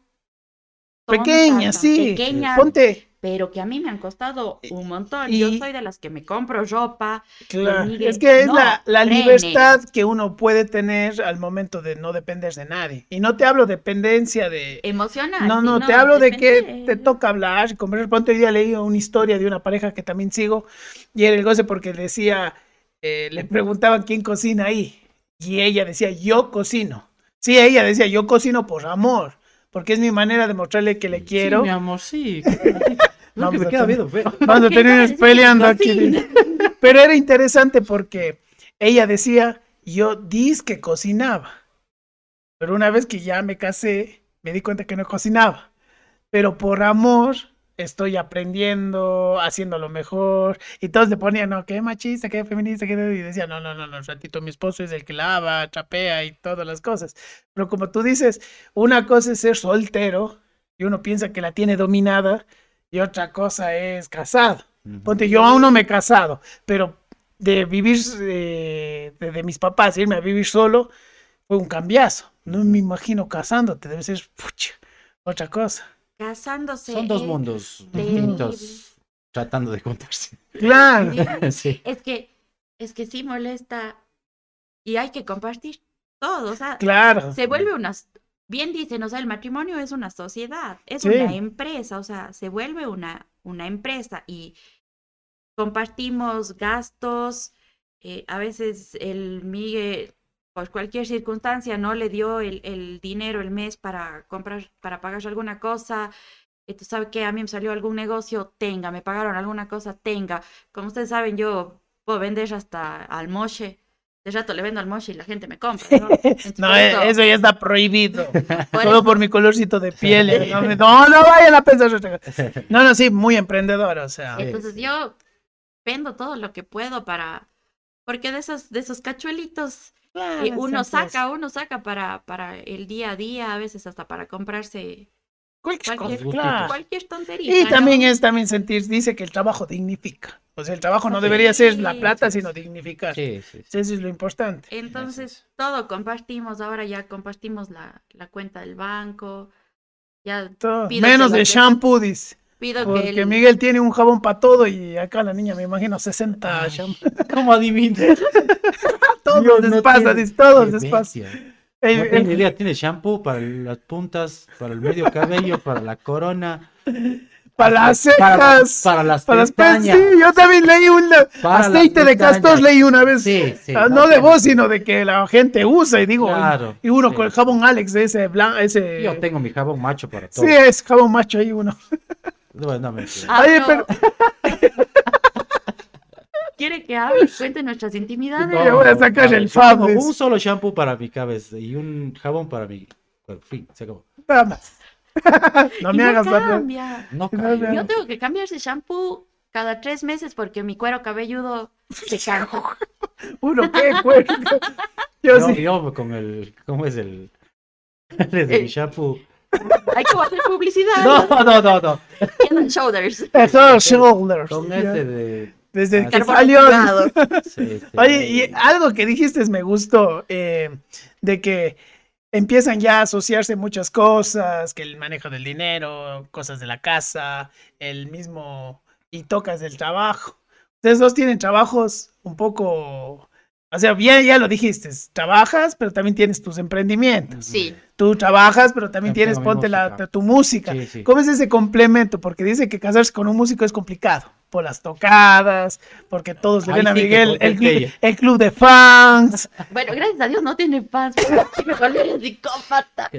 tontas, Pequeñas, tan sí. pequeñas, Ponte, pero que a mí me han costado un montón. Yo y- soy de las que me compro ropa, claro, Miguel, es que es no, la, libertad que uno puede tener al momento de no depender de nadie. Y no te hablo dependencia de, emocional. No, no, te hablo de que te toca hablar, conversar. Ponte hoy día leí una historia de una pareja que también sigo y era el goce porque decía, eh, le preguntaban quién cocina ahí y ella decía, yo cocino. Sí, ella decía, yo cocino por amor, porque es mi manera de mostrarle que le Sí, quiero. mi amor, sí. *laughs* No, que me queda tener- viendo feo. Vamos a ¿Qué *laughs* tener tal? peleando aquí. *laughs* Pero era interesante porque ella decía, yo dis que cocinaba. Pero una vez que ya me casé, me di cuenta que no cocinaba. Pero por amor estoy aprendiendo, haciendo lo mejor. Y todos le ponían, no, qué machista, qué feminista, qué... Y decía, no, no, no, no, ratito, mi esposo es el que lava, trapea y todas las cosas. Pero como tú dices, una cosa es ser soltero y uno piensa que la tiene dominada y otra cosa es casado. Ponte, yo aún no me he casado, pero de vivir eh, de, de mis papás, irme a vivir solo, fue un cambiazo. No me imagino casándote, debe ser pucha, otra cosa. Casándose. Son dos mundos terrible. distintos tratando de juntarse. Claro, *laughs* Sí. Es que, es que sí molesta y hay que compartir todo, o sea, claro. se vuelve una, bien dicen, o sea, el matrimonio es una sociedad, es Sí. una empresa, o sea, se vuelve una, una empresa y compartimos gastos, eh, a veces el Miguel, por cualquier circunstancia, no le dio el, el dinero el mes para comprar, para pagar alguna cosa. eh, Tú sabes que a mí me salió algún negocio, tenga, me pagaron alguna cosa, tenga. Como ustedes saben, yo puedo vender hasta al moche. De rato le vendo al moche y la gente me compra, ¿no? *laughs* Eh, eso- eso ya está prohibido. *laughs* Todo por mi colorcito de piel. eh, No, no, no vayan a pensar. No, no, sí, muy emprendedora, o sea. Entonces yo vendo todo lo que puedo para, porque de esos, de esos cachuelitos claro, eh, uno es- saca, uno saca para, para el día a día, a veces hasta para comprarse Cualquier, Cualquier, cosa, claro. cualquier tontería. Y ¿no? también es también sentir, dice que el trabajo dignifica. O sea, el trabajo no debería ser la plata, sí, sino dignificar. Sí, sí, sí. Eso es lo importante. Entonces, todo compartimos, ahora ya compartimos la, la cuenta del banco. Ya Todo. Pido Menos que de shampoo, dice. pido que Porque el- Miguel tiene un jabón para todo y acá la niña, me imagino, 60 shampoo. *laughs* ¿Cómo adivinas? *laughs* Dios, les no pasa, tiene- dice, todo Qué les pasa. bestia. Ey, No tiene idea, tiene shampoo para las puntas, para el medio cabello, para la corona, para las para, cejas, para las para las pe- pestañas. Sí, yo también leí un Para las aceite de castor, leí una vez. Sí, sí. Ah, no de vos, sino de que la gente usa y digo, Claro, y uno sí. con el jabón Alex de ese blanco, ese... Yo tengo mi jabón macho para todo. Sí, es jabón macho ahí uno. *laughs* No, no, mentira. Ah, pero ¿Quiere que hable? *laughs* Cuente nuestras intimidades. No. voy a sacar el dice. Un solo shampoo para mi cabeza y un jabón para mi cuerpo. Fin, se acabó. nada más. *laughs* no Y me no hagas cambia. No, No, cambia. no. Yo tengo que cambiar ese shampoo cada tres meses porque mi cuero cabelludo se cansa. *laughs* Uno qué, güey. Yo Yo, sí. yo con el. ¿Cómo es el.? Desde El- mi shampoo. Hay que hacer publicidad. No, no, no, no. Head and Shoulders. Head Shoulders. Con este de. Desde Ah, que salió. Carbonizado. sí, sí. *laughs* Oye, y algo que dijiste me gustó, eh, de que empiezan ya a asociarse muchas cosas, que el manejo del dinero, cosas de la casa, el mismo, y tocas del trabajo. Ustedes dos tienen trabajos un poco, o sea, bien, ya lo dijiste, trabajas, pero también tienes tus emprendimientos. Sí. Tú trabajas, pero también tienes, ponte la, tu música. Sí, sí. ¿Cómo es ese complemento? Porque dice que casarse con un músico es complicado. Por las tocadas, porque todos le ven a sí Miguel el, club de fans. Bueno, gracias a Dios no tiene fans. me volví un psicópata.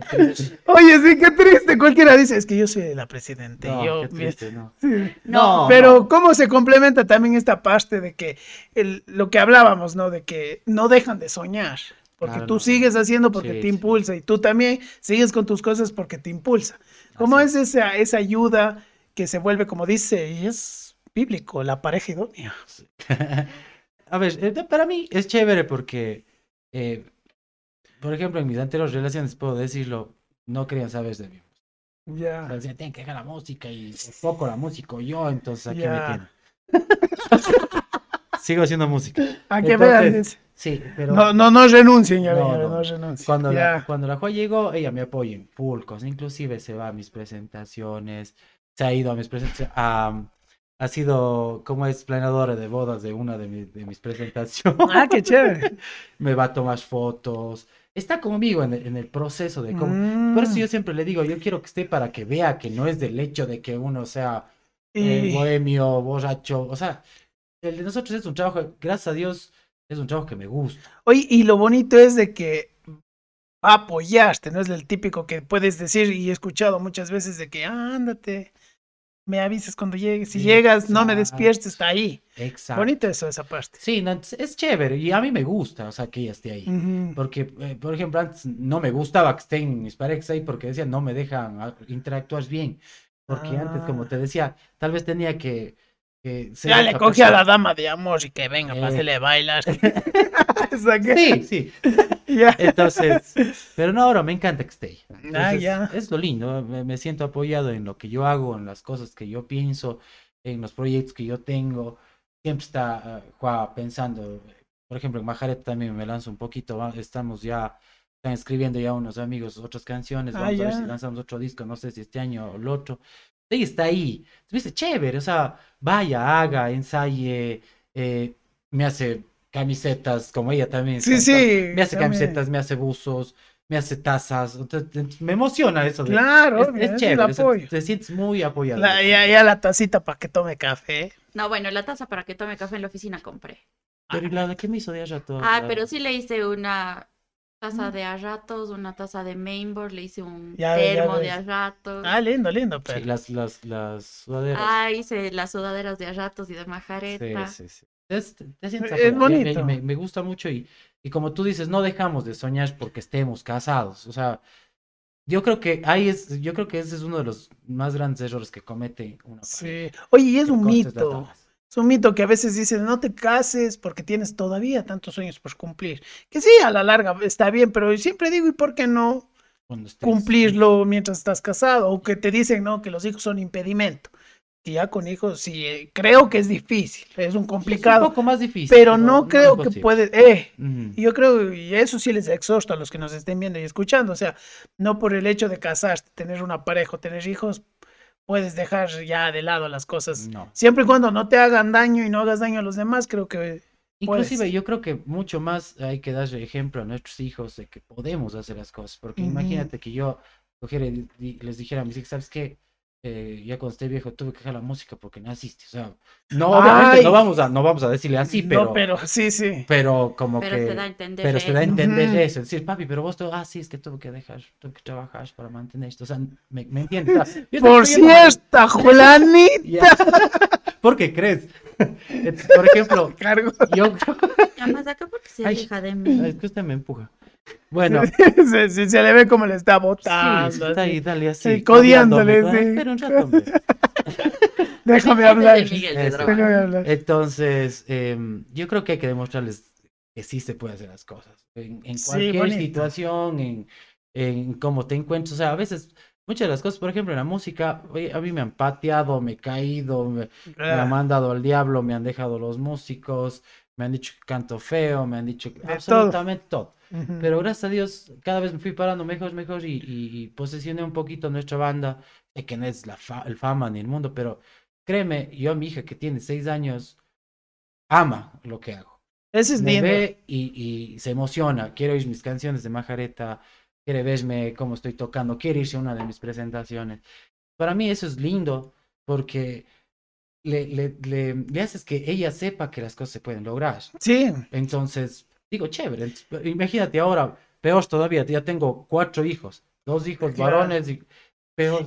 Oye, sí, qué triste. Cualquiera dice, es que yo soy la presidente. No, yo, qué triste, no. Sí. No. Pero cómo se complementa también esta parte de que el- lo que hablábamos, ¿no? De que no dejan de soñar. Porque Claro, tú no. sigues haciendo porque Sí, te sí. impulsa y tú también sigues con tus cosas porque te impulsa. ¿Cómo Así es esa, esa ayuda que se vuelve, como dice, y es bíblico, la pareja idónea? *laughs* A ver, eh, para mí es chévere porque, eh, por ejemplo, en mis anteriores relaciones, puedo decirlo, no querían saber de mí. O Ya. sea, decían, tienen que dejar la música y poco la música, yo, entonces aquí me tienen. *laughs* Sigo haciendo música. *laughs* A que vean. Sí, pero No, no, no renuncien, ya No, renuncien. cuando, Ya. la, cuando la Juan llegó, ella me apoya en full cosas. Inclusive se va a mis presentaciones, se ha ido a mis presentaciones, ha sido como es planeadora de bodas de una de, mi- de mis presentaciones. Ah, qué chévere. *laughs* me va a tomar fotos. Está conmigo en el, en el proceso de cómo. Por eso Mm. yo siempre le digo, yo quiero que esté para que vea que no es del hecho de que uno sea eh, Y- bohemio, borracho. O sea, el de nosotros es un trabajo, gracias a Dios, es un trabajo que me gusta. Oye, y lo bonito es de que va a apoyarte, no es el típico que puedes decir y he escuchado muchas veces de que "Ah, ándate, me avisas cuando llegues, si llegas no me despiertes, está ahí. Exacto. Bonito eso, esa parte. Sí, no, es- chévere y a mí me gusta, o sea, que ella esté ahí. Porque, eh, por ejemplo, antes no me gustaba que estén mis parejas ahí porque decían no me dejan ah, interactuar bien. Porque antes, como Ah. te decía, tal vez tenía que, que Ya le otra cogí a la persona. dama de y que venga, Eh. pásele *laughs* que- Sí, sí. *laughs* Ya. Entonces, pero no, ahora me encanta que esté. Ah, ya. Es lo lindo, me, me siento apoyado en lo que yo hago, en las cosas que yo pienso, en los proyectos que yo tengo. Siempre está ah, Juan pensando, por ejemplo, en Majaret también me lanzo un poquito, estamos ya, están escribiendo ya unos amigos otras canciones, Ah, vamos a ver si lanzamos otro disco, no sé si este año o el otro. Ella está ahí, viste, chévere, o sea, vaya, haga, ensaye, eh, me hace camisetas, como ella también. Sí, sí. me hace también. camisetas, me hace buzos, me hace tazas. entonces, me emociona eso. de- Claro, es, obvio, es chévere. o sea, apoyo. te sientes muy apoyado. La- ya, ya la tacita para que tome café. No, bueno, la taza para que tome café en la oficina compré. Pero ¿y la de qué me hizo de allá todo? Ah, pero sí le hice una taza de a ratos, una taza de mainboard, le hice un Ya termo de a ratos. Ah, lindo, lindo, Sí, pero. las, las, las sudaderas. Ah, hice las sudaderas de a ratos y de sí, majareta. sí, sí. Es, te sientes Es y- bonito. Me, me gusta mucho y, y como tú dices, no dejamos de soñar porque estemos casados. O sea, yo creo que ahí es, yo creo que ese es uno de los más grandes errores que comete una pareja. Sí. Oye, y es que un mito. Es un mito que a veces dicen, no te cases porque tienes todavía tantos sueños por cumplir. Que sí, a la larga está bien, pero siempre digo, ¿y por qué no? cumplirlo mientras estás casado o que te dicen no que los hijos son impedimento y ya con hijos sí eh, creo que es difícil es un Es un complicado poco más difícil. pero no creo que puede eh yo creo y eso sí les exhausto a los que nos estén viendo y escuchando o sea no por el hecho de casarte tener una pareja o tener hijos puedes dejar ya de lado las cosas No. siempre y cuando no te hagan daño y no hagas daño a los demás creo que Inclusive Puedes. yo creo que mucho más hay que dar ejemplo a nuestros hijos de que podemos hacer las cosas. Porque imagínate que yo cogiera y les dijera a mis hijos, ¿sabes qué? Eh, ya cuando esté viejo tuve que dejar la música porque naciste. O sea, no, obviamente Ay. no vamos a, no vamos a decirle así, pero, no pero sí sí pero como Pero que... se da a entender. Pero se da a eso. entender Ujú. eso, es decir, papi, pero vos, tú, ah, sí, es que tuve que dejar, tuve que trabajar para mantener esto, o sea, ¿me, me entiendes? O sea, yo por estoy yendo- cierto *laughs* Julanita Ya. *laughs* ¿Por qué crees? *laughs* Entonces, Por ejemplo, cargo yo... Ya más acá porque se Ay. aleja de mí. Es que usted me empuja. Bueno, *laughs* se, se- se le ve como le está sí, botando está así. ahí, dale así. Sí, codiándole, sí. Espera un rato, *laughs* déjame hablar déjame hablar Entonces, em, yo creo que hay que demostrarles que sí se puede hacer las cosas. En, en Sí, cualquier situación, en, en cómo te encuentras. O sea, a veces, muchas de las cosas, por ejemplo, en la música, oye, a mí me han pateado, me he caído, me, me han Ah, mandado al diablo, me han dejado los músicos, me han dicho que canto feo, me han dicho que todo. absolutamente ujú. Pero gracias a Dios, cada vez me fui parando mejor, mejor y, y, y posesioné un poquito nuestra banda. Sé que no es la fa- el fama ni el mundo, pero créeme, yo a mi hija que tiene seis años, ama lo que hago. Ese es Me lindo. ve y, y se emociona. Quiere oír mis canciones de Majareta, quiere verme cómo estoy tocando, quiere irse a una de mis presentaciones. Para mí eso es lindo porque le, le, le, le haces que ella sepa que las cosas se pueden lograr. Sí, Entonces, digo, chévere. Imagínate ahora, peor todavía, ya tengo cuatro hijos, dos hijos Claro. varones y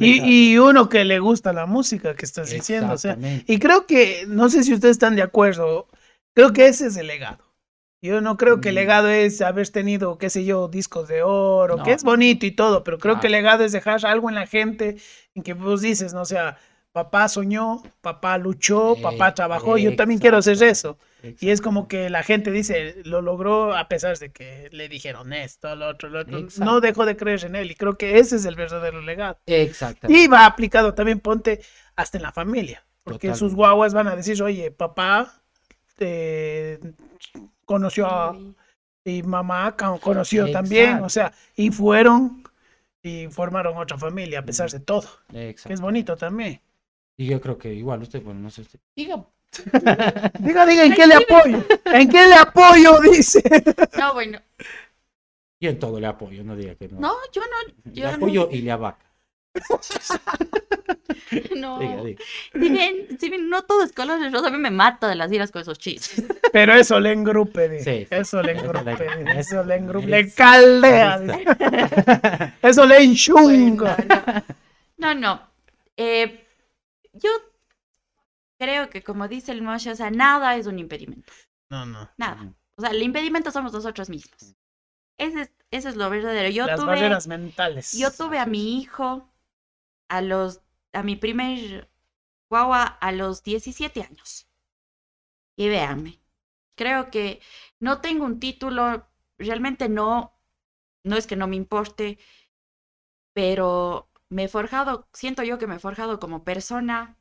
y, y uno que le gusta la música que estás diciendo, o sea, y creo que, no sé si ustedes están de acuerdo, creo que ese es el legado. Yo no creo que el Mm. legado es haber tenido, qué sé yo, discos de oro, que No. es bonito y todo, pero creo que el legado es dejar algo en la gente en que vos dices, no o sea, papá soñó, papá luchó, papá trabajó, yo también quiero hacer eso. Y es como que la gente dice, lo logró a pesar de que le dijeron esto, lo otro, lo otro. No Exacto. dejó de creer en él. Y creo que ese es el verdadero legado. Exactamente. Y va aplicado también, ponte, hasta en la familia. Porque sus guaguas van a decir, oye, papá eh, conoció a... Y mamá conoció también. O Exacto. sea, y fueron y formaron otra familia a pesar de todo. Que es Exacto. bonito también. Y yo creo que igual usted, bueno, no sé usted. Diga. Diga, diga, ¿en qué le apoyo? ¿En qué le apoyo? *laughs* Dice. No, bueno. Yo en todo le apoyo, no diga que no. No, yo no. le Yo no. apoyo y le abaca. *laughs* No. Diga, diga. Si bien, si bien no todo es color de rosa, a mí me mata de las iras con esos chistes. Pero eso le engrupe. Sí, sí. Eso le engrupe, le-. Eso le engrupe. Eso- Le caldea. *laughs* Eso le enchunga. No, no. Eh, yo creo que como dice el Moshe, o sea, nada es un impedimento. No, no. Nada. O sea, el impedimento somos nosotros mismos. Ese es, eso es lo verdadero. Yo Las tuve, barreras mentales. yo tuve a mi hijo a los, a mi primer guagua a los 17 años. Y véanme, creo que no tengo un título, realmente no, no es que no me importe, pero me he forjado, siento yo que me he forjado como persona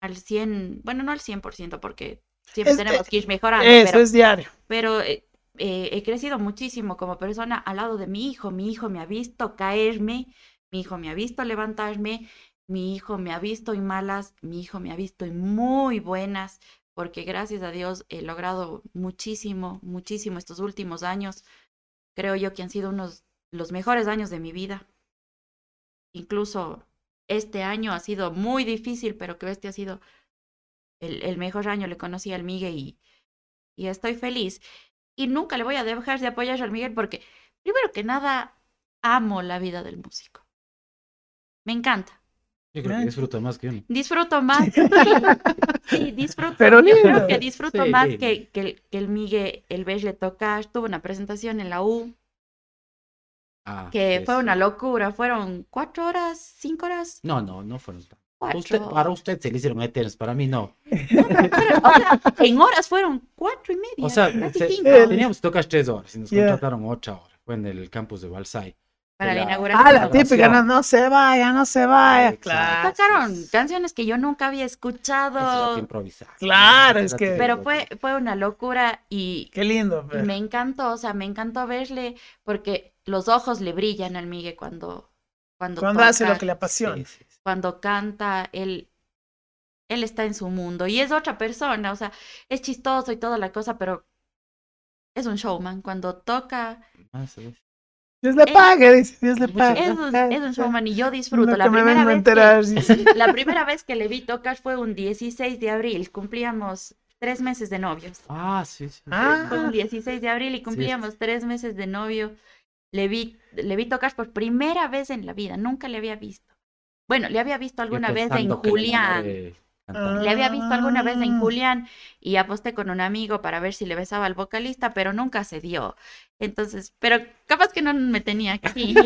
al 100, bueno, no al 100%, porque siempre Es- tenemos que ir mejorando, Eso pero es diario. pero eh, eh, he crecido muchísimo como persona al lado de mi hijo. Mi hijo me ha visto caerme, mi hijo me ha visto levantarme, mi hijo me ha visto en malas, mi hijo me ha visto en muy buenas, porque gracias a Dios he logrado muchísimo, muchísimo estos últimos años. Creo yo que han sido unos los mejores años de mi vida. Incluso este año ha sido muy difícil, pero que este ha sido el, el mejor año. Le conocí al Miguel y, y estoy feliz. Y nunca le voy a dejar de apoyar al Miguel porque, primero que nada, amo la vida del músico. Me encanta. Yo creo que disfruto más que uno. Disfruto *laughs* más. Sí, disfruto. Pero yo creo que disfruto Sí, más que, que, el, que el Miguel, el verle tocar. Tuve una presentación en la U Ah, que fue eso. una locura. Fueron cuatro horas, cinco horas, No, no, no fueron. Usted, para usted se le hicieron eternos, para mí no. Fueron- o sea, en horas fueron cuatro y media. O sea, casi se- *laughs* teníamos que tocar tres horas y nos Ya. contrataron ocho horas. Fue en el campus de Balsai. Para la la- inauguración. Ah, la típica, no, no se vaya, no se vaya. Claro. Sacaron canciones que yo nunca había escuchado, improvisar. Claro, es que- pero fue, fue una locura y, Qué lindo. y pero- me encantó, o sea, me encantó verle porque los ojos le brillan al Migue cuando, cuando, Cuando hace lo que le apasiona. Sí, sí, sí. cuando canta, él, él está en su mundo y es otra persona, o sea, es chistoso y toda la cosa, pero es un showman. Cuando toca, Ah, sí. Dios le Eh, pague, dice. Dios le pague. es un, es un showman y yo disfruto. La que me primera, vengo a vez que, enterar. *laughs* sí. la primera vez que le vi tocar fue un 16 de abril, cumplíamos tres meses de novios. Ah, sí, sí. Ah. Fue un 16 de abril y cumplíamos tres meses de novio. Le vi, le vi tocar por primera vez en la vida, nunca le había visto. Bueno, le había visto alguna vez en que Le había visto alguna vez en Ah. Julián y aposté con un amigo para ver si le besaba al vocalista, pero nunca se dio. Entonces, pero capaz que no me tenía aquí. *laughs*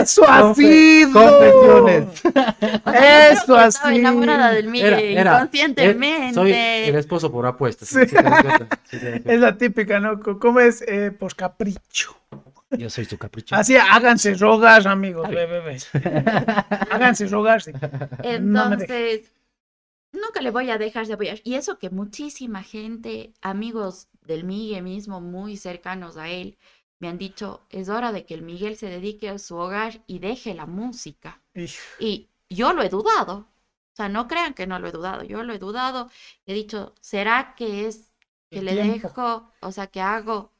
Eso ha sido. confesiones. *laughs* Eso ha Estaba enamorada del sido. Miguel Era- era- inconscientemente. Eh, soy el esposo por apuestas. Sí. Sí, sí. Es la típica, ¿no? ¿Cómo es? Eh, por capricho. Yo soy su capricho. Así, háganse rogar, amigos. Ay. Ve, ve, ve. Háganse rogar, sí. No Entonces, nunca le voy a dejar de apoyar. Y eso que muchísima gente, amigos del Miguel mismo, muy cercanos a él, me han dicho, es hora de que el Miguel se dedique a su hogar y deje la música. Y yo lo he dudado. O sea, no crean que no lo he dudado. Yo lo he dudado. He dicho, ¿será que es que El le tiempo. dejo, o sea, que hago,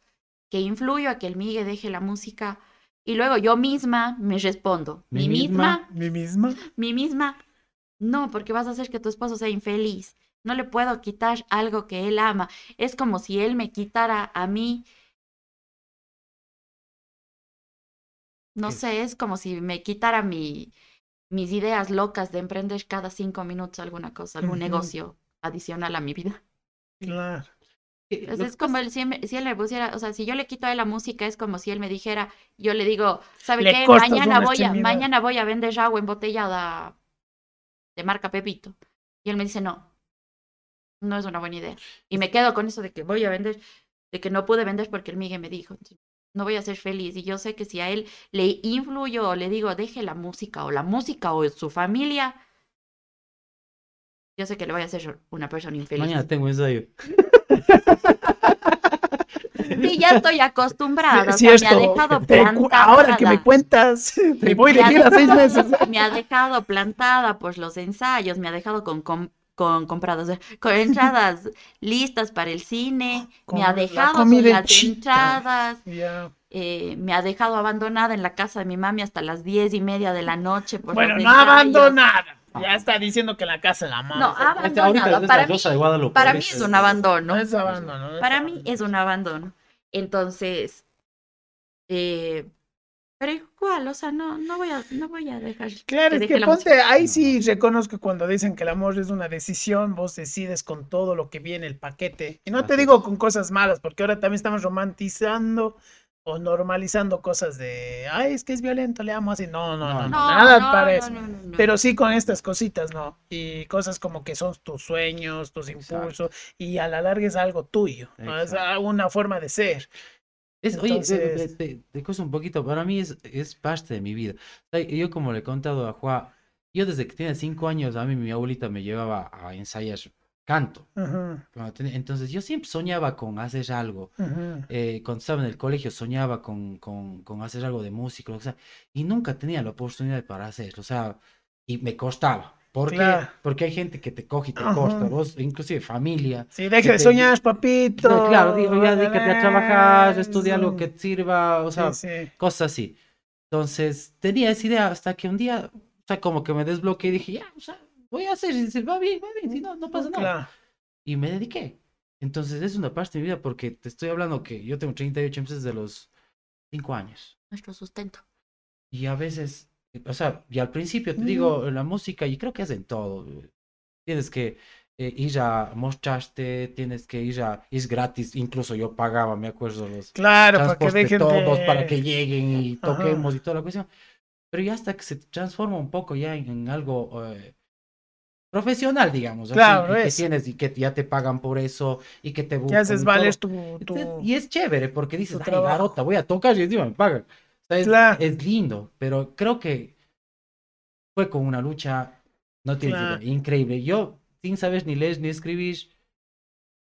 que influyo a que el Miguel deje la música? Y luego yo misma me respondo, Mi mi misma, Mi misma. mi misma, no, porque vas a hacer que tu esposo sea infeliz. No le puedo quitar algo que él ama. Es como si él me quitara a mí. No ¿Qué? sé, es como si me quitara mi, mis ideas locas de emprender cada cinco minutos alguna cosa, algún negocio adicional a mi vida. Claro. Entonces, lo es como el- si, él me- si él le pusiera, o sea, si yo le quito a él la música, es como si él me dijera, yo le digo, ¿sabe Le qué? Mañana voy, a, extremidad". mañana voy a vender agua embotellada de marca Pepito. Y él me dice, no, no es una buena idea. Y me quedo con eso de que voy a vender, de que no pude vender porque el Miguel me dijo, no voy a ser feliz. Y yo sé que si a él le influyo o le digo, deje la música o la música o su familia, yo sé que le voy a hacer una persona infeliz. Mañana tengo ensayo. Sí, ya estoy acostumbrada. o Si sea, me ha dejado plantada. ahora que me cuentas, me voy de gira seis meses. *laughs* Me ha dejado plantada pues los ensayos, me ha dejado con, con, con comprados, eh, con entradas listas para el cine, Con me ha la dejado con comida las hecha. entradas, Ya. eh, me ha dejado abandonada en la casa de mi mami hasta las diez y media de la noche. por Bueno, no ensayos. abandonada. Ya está diciendo que la casa la mamá. No, Este, ahorita abandonado. es Para la mí, de Guadalupe. para mí es un abandono. No es abandono. no es Para mí abandono. es un abandono. Entonces, eh, pero igual, o sea, no, no voy a, no voy a dejar. Claro, que es que ponte, música. ahí sí reconozco cuando dicen que el amor es una decisión, vos decides con todo lo que viene el paquete. Y no te digo con cosas malas, porque ahora también estamos romantizando o normalizando cosas de, ay, es que es violento, le amo así. No, no, no, no, No, nada no, para no. Pero sí con estas cositas, ¿no? Y cosas como que son tus sueños, tus Exacto. impulsos, y a la larga es algo tuyo, ¿no? Es una forma de ser. Es, oye, Entonces- te, te- te cuesta un poquito, para mí es, es parte de mi vida. Yo como le he contado a Juan, yo desde que tenía cinco años, a mí mi abuelita me llevaba a ensayar canto. Entonces yo siempre soñaba con hacer algo. Eh, cuando estaba en el colegio soñaba con, con, con hacer algo de música, o sea, y nunca tenía la oportunidad para hacerlo, o sea, y me costaba. ¿Por qué? Claro. Porque hay gente que te coge y te Ajá. costa, vos, inclusive familia. Sí, que de te- soñar, papito. No, claro, digo, ya dedícate a trabajar, estudia algo que te sirva, o sea, Sí, sí. cosas así. Entonces, tenía esa idea hasta que un día, o sea, como que me desbloqueé y dije, ya, o sea, voy a hacer, y dice, va bien, va bien, si no, no pasa nada. Claro. Y me dediqué. Entonces, es una parte de mi vida porque te estoy hablando que yo tengo 38 meses de los 5 años. Nuestro sustento. Y a veces, o sea, y al principio te digo, la música, y creo que es en todo. eh, Tienes que eh, ir a mostrarte, tienes que ir a, es gratis, incluso yo pagaba, me acuerdo, los Claro, para que dejen todos de... para que lleguen y Ajá. toquemos y toda la cuestión. Pero ya hasta que se transforma un poco ya en, en algo eh, profesional, digamos. así, Claro, y que es. tienes y que ya te pagan por eso y que te buscan. haces y valer tu... y es chévere porque dices, ay, trabajo". garota, voy a tocar y encima me pagan. O es, Claro. es lindo, pero creo que fue con una lucha, no tienes Claro. increíble. Yo, sin saber ni leer ni escribir,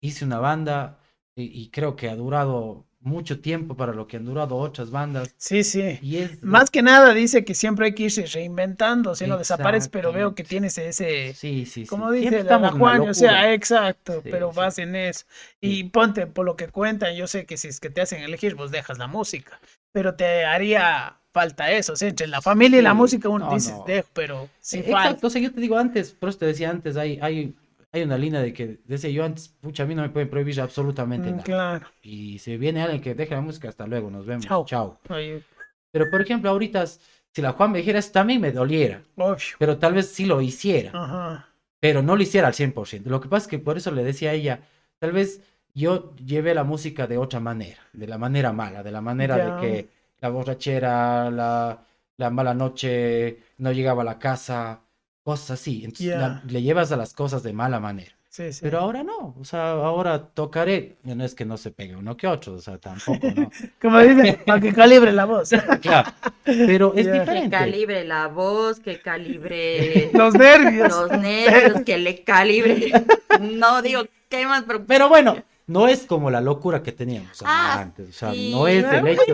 hice una banda y, y creo que ha durado mucho tiempo para lo que han durado otras bandas. Sí, sí. Y es Más que nada dice que siempre hay que irse reinventando, si no desaparece, pero veo que tienes ese, Sí, sí, sí. como dice la, la Juan, o sea, exacto, Sí, pero sí. vas en eso. Y ponte, por lo que cuentan, yo sé que si es que te hacen elegir, vos dejas la música, pero te haría falta eso, o sea, entre la familia y la Sí, música uno no, dices, no. dejo, pero sí Eh, falta. Exacto, o sea, yo te digo antes, por eso te decía antes, hay, hay, hay una línea de que decía yo antes, pucha, a mí no me pueden prohibir absolutamente Mm, nada. Claro. Y si viene alguien que deje la música, hasta luego, nos vemos. Chao. Chao. Oye, Pero por ejemplo, ahorita, si la Juan me dijera eso, también me doliera, obvio. pero tal vez sí lo hiciera, Ajá. pero no lo hiciera al 100%. Lo que pasa es que por eso le decía a ella, tal vez yo llevé la música de otra manera, de la manera mala, de la manera Ya. de que la borrachera, la, la mala noche, no llegaba a la casa, cosas así. Entonces la- le llevas a las cosas de mala manera. Sí, sí. Pero ahora no, o sea, ahora tocaré, no es que no se pegue uno que otro, o sea, tampoco, ¿no? *laughs* Como dicen, *laughs* para que calibre la voz. *laughs* Claro, pero es Ya. Que diferente. calibre la voz, que calibre Los nervios. los nervios, que le calibre. No digo qué más, pero Pero bueno, no es como la locura que teníamos Ah, antes, o sea, sí. no es el hecho.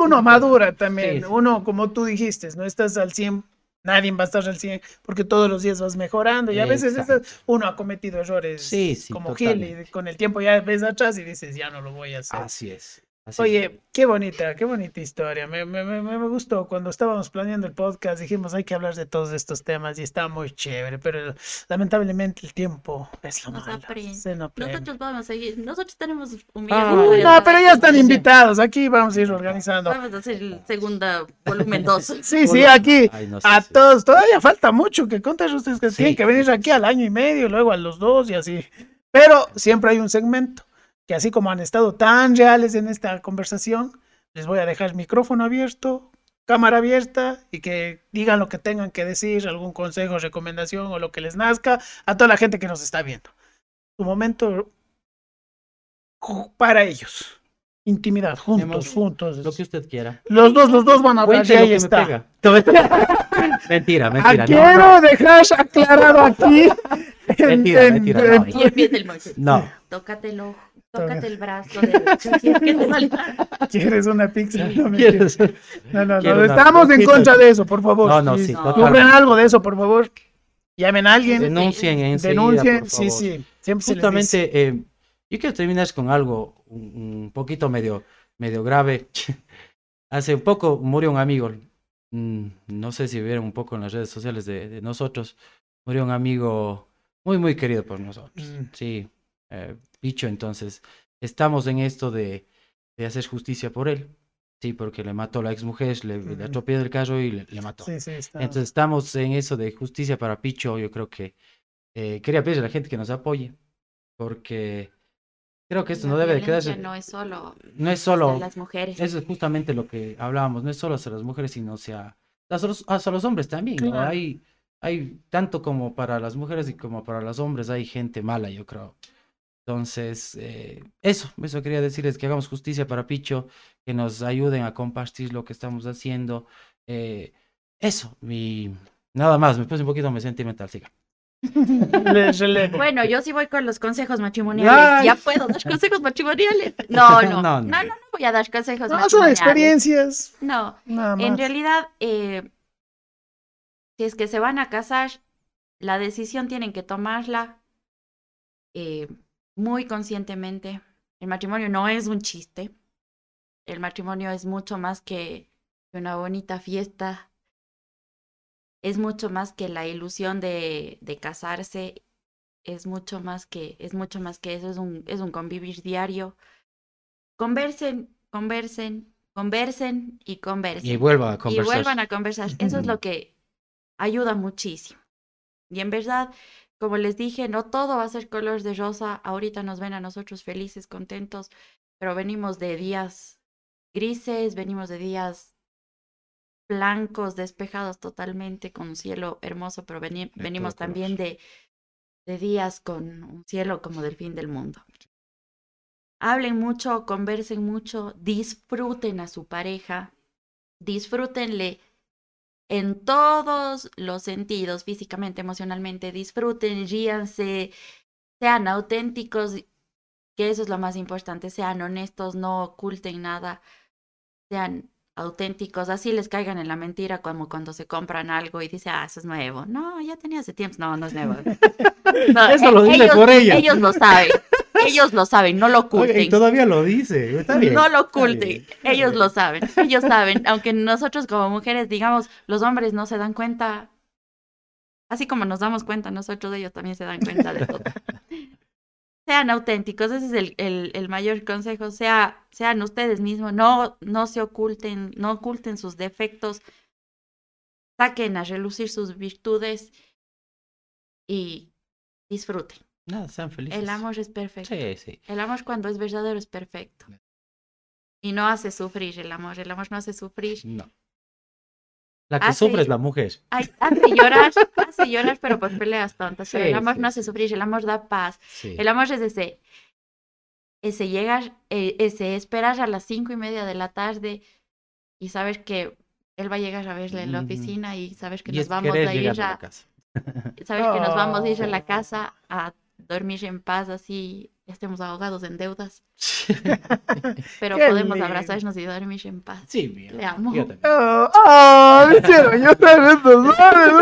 Uno madura también. Sí, sí. Uno, como tú dijiste, no estás al 100, nadie va a estar al 100 porque todos los días vas mejorando y a veces uno ha cometido errores Sí, sí, como Gil y con el tiempo ya ves atrás y dices, ya no lo voy a hacer. Así es. Así es. Oye, qué bonita, qué bonita historia. Me, me, me, me gustó. Cuando estábamos planeando el podcast dijimos hay que hablar de todos estos temas y está muy chévere, pero lamentablemente el tiempo es lo Nos malo. Se apremia. nosotros vamos a seguir. Nosotros tenemos un Ah, no, para pero ya están invitados. Aquí vamos a ir organizando. Vamos a hacer el segunda volumen 2. *laughs* Sí, sí, aquí. Ay, no sé, A sí. todos, todavía falta mucho que contar ustedes que Sí, tienen que venir aquí al año y medio, luego a los dos y así. Pero siempre hay un segmento que así como han estado tan reales en esta conversación, les voy a dejar micrófono abierto, cámara abierta y que digan lo que tengan que decir, algún consejo, recomendación o lo que les nazca a toda la gente que nos está viendo. Un momento para ellos. Intimidad, juntos, Hemos- juntos. Lo que usted quiera. Los dos, los dos van a hablar y ahí me está. *laughs* mentira, mentira. Ah, no, quiero dejar aclarado aquí. *laughs* en- Mentira, en- mentira, en- no. Mocho. No, Tócate el ojo, tócate el brazo derecho. Si es que te falta. *laughs* ¿Quieres una pizza? No, *laughs* *laughs* no. no, una Estamos en contra de eso, por favor. No, no, sí, totalmente. algo de eso, por favor. Llamen a alguien. Denuncien enseguida, Denuncien. por Sí, favor. sí. Siempre. Justamente, eh, yo quiero terminar con algo un, un poquito medio, medio grave. Hace un poco murió un amigo, mm, no sé si vieron un poco en las redes sociales de, de nosotros, murió un amigo muy, muy querido por nosotros. Mm. Sí, eh, Picho, entonces, estamos en esto de, de hacer justicia por él. Sí, porque le mató la exmujer, le, le atropelló del carro y le, le mató. Sí, sí, está. Entonces estamos en eso de justicia para Picho. Yo creo que eh, quería pedirle a la gente que nos apoye, porque creo que esto no La debe de quedarse. No es solo No es hacia solo, las mujeres. eso es justamente lo que hablábamos, no es solo hacia las mujeres, sino hacia, hacia los, hacia los hombres también. ¿no? Claro. Hay, hay tanto como para las mujeres y como para los hombres, hay gente mala, yo creo. Entonces, eh, eso, eso quería decirles, que hagamos justicia para Picho, que nos ayuden a compartir lo que estamos haciendo. eh, eso, y nada más, me puse un poquito me sentimental, siga. Bueno, yo sí voy con los consejos matrimoniales. Ay. Ya puedo dar consejos matrimoniales. *laughs* No, no, No, no, no. no, no, voy a dar consejos No, son matrimoniales. experiencias. No, Nada más. en realidad, eh, si es que se van a casar, la decisión tienen que tomarla eh, muy conscientemente. El matrimonio no es un chiste. El matrimonio es mucho más que una bonita fiesta. Es mucho más que la ilusión de, de casarse. Es mucho más que, es mucho más que eso. Es un, es un convivir diario. Conversen, conversen, conversen y conversen Y vuelva a y conversar. vuelvan a conversar. Eso es *clears throat* lo que ayuda muchísimo. Y en verdad, como les dije, no todo va a ser color de rosa. Ahorita nos ven a nosotros felices, contentos, pero venimos de días grises, venimos de días blancos, despejados totalmente, con un cielo hermoso, pero veni- venimos también de, de días con un cielo como del fin del mundo. Hablen mucho, conversen mucho, disfruten a su pareja, disfrútenle en todos los sentidos, físicamente, emocionalmente, disfruten, ríanse, sean auténticos, que eso es lo más importante, sean honestos, no oculten nada, sean auténticos, así les caigan en la mentira como cuando se compran algo y dice, ah, eso es nuevo. No, ya tenía hace tiempo, no, no es nuevo. *laughs* *laughs* eso lo dice ellos, por ella. Ellos lo saben, *laughs* ellos lo saben, no lo oculten. Oye, y todavía lo dice, está bien. No lo oculten, bien. ellos lo saben, ellos saben, aunque nosotros como mujeres, digamos, los hombres no se dan cuenta, así como nos damos cuenta nosotros, ellos también se dan cuenta de todo. Sean auténticos, ese es el, el, el mayor consejo, sea, sean ustedes mismos, no, no se oculten, no oculten sus defectos, saquen a relucir sus virtudes y disfruten. Nada, sean felices. El amor es perfecto. Sí, sí. El amor cuando es verdadero es perfecto. Y no hace sufrir el amor. El amor no hace sufrir. No. La que Hace- sufre es la mujer. Ay, hace llorar, *laughs* hace llorar, pero por peleas tontas. Sí, el amor sí, no hace sufrir, el amor da paz. Sí. El amor es ese, ese llegar, eh, ese esperar a las cinco y media de la tarde y saber que él va a llegar a verle en la Ujú. oficina y saber que Y nos vamos a ir a a, la casa. saber que nos vamos a ir a la Oh. *laughs* casa a dormir en paz así estemos ahogados en deudas, *laughs* pero Qué podemos lindo. abrazarnos y dormir en paz. Sí, bien. Le amo. Yo también. Oh, oh, me hicieron llorar estos manes,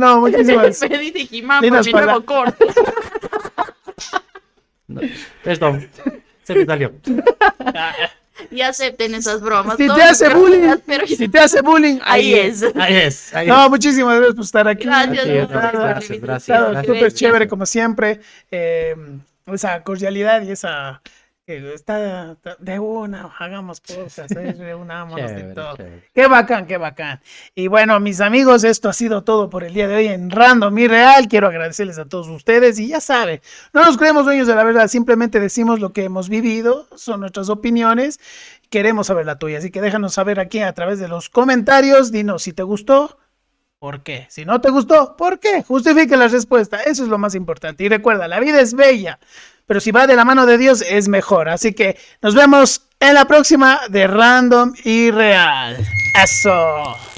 ¿no? Muchísimas. Me dice Jimán por Lindas mi nuevo palabras. corte. No, Perdón. Se me salió. *laughs* Y acepten esas bromas. Si te hace bullying, pero Si te hace bullying, ahí es. Ahí es. Ahí No, es. muchísimas gracias por estar aquí. Gracias, no, gracias, invitación. gracias, Claro, gracias. súper Gracias. chévere como siempre. eh, esa cordialidad y esa está de una, hagamos cosas, ¿eh? reunámonos *laughs* de Chévere, todo. chévere. Qué bacán, qué bacán. Y bueno, mis amigos, esto ha sido todo por el día de hoy en Random y Real. Quiero agradecerles a todos ustedes y ya saben, no nos creemos dueños de la verdad, simplemente decimos lo que hemos vivido, son nuestras opiniones, queremos saber la tuya, así que déjanos saber aquí a través de los comentarios, dinos si te gustó, ¿por qué? Si no te gustó, ¿por qué? Justifique la respuesta, eso es lo más importante. Y recuerda, la vida es bella, pero si va de la mano de Dios es mejor. Así que nos vemos en la próxima de Random y Real. Eso.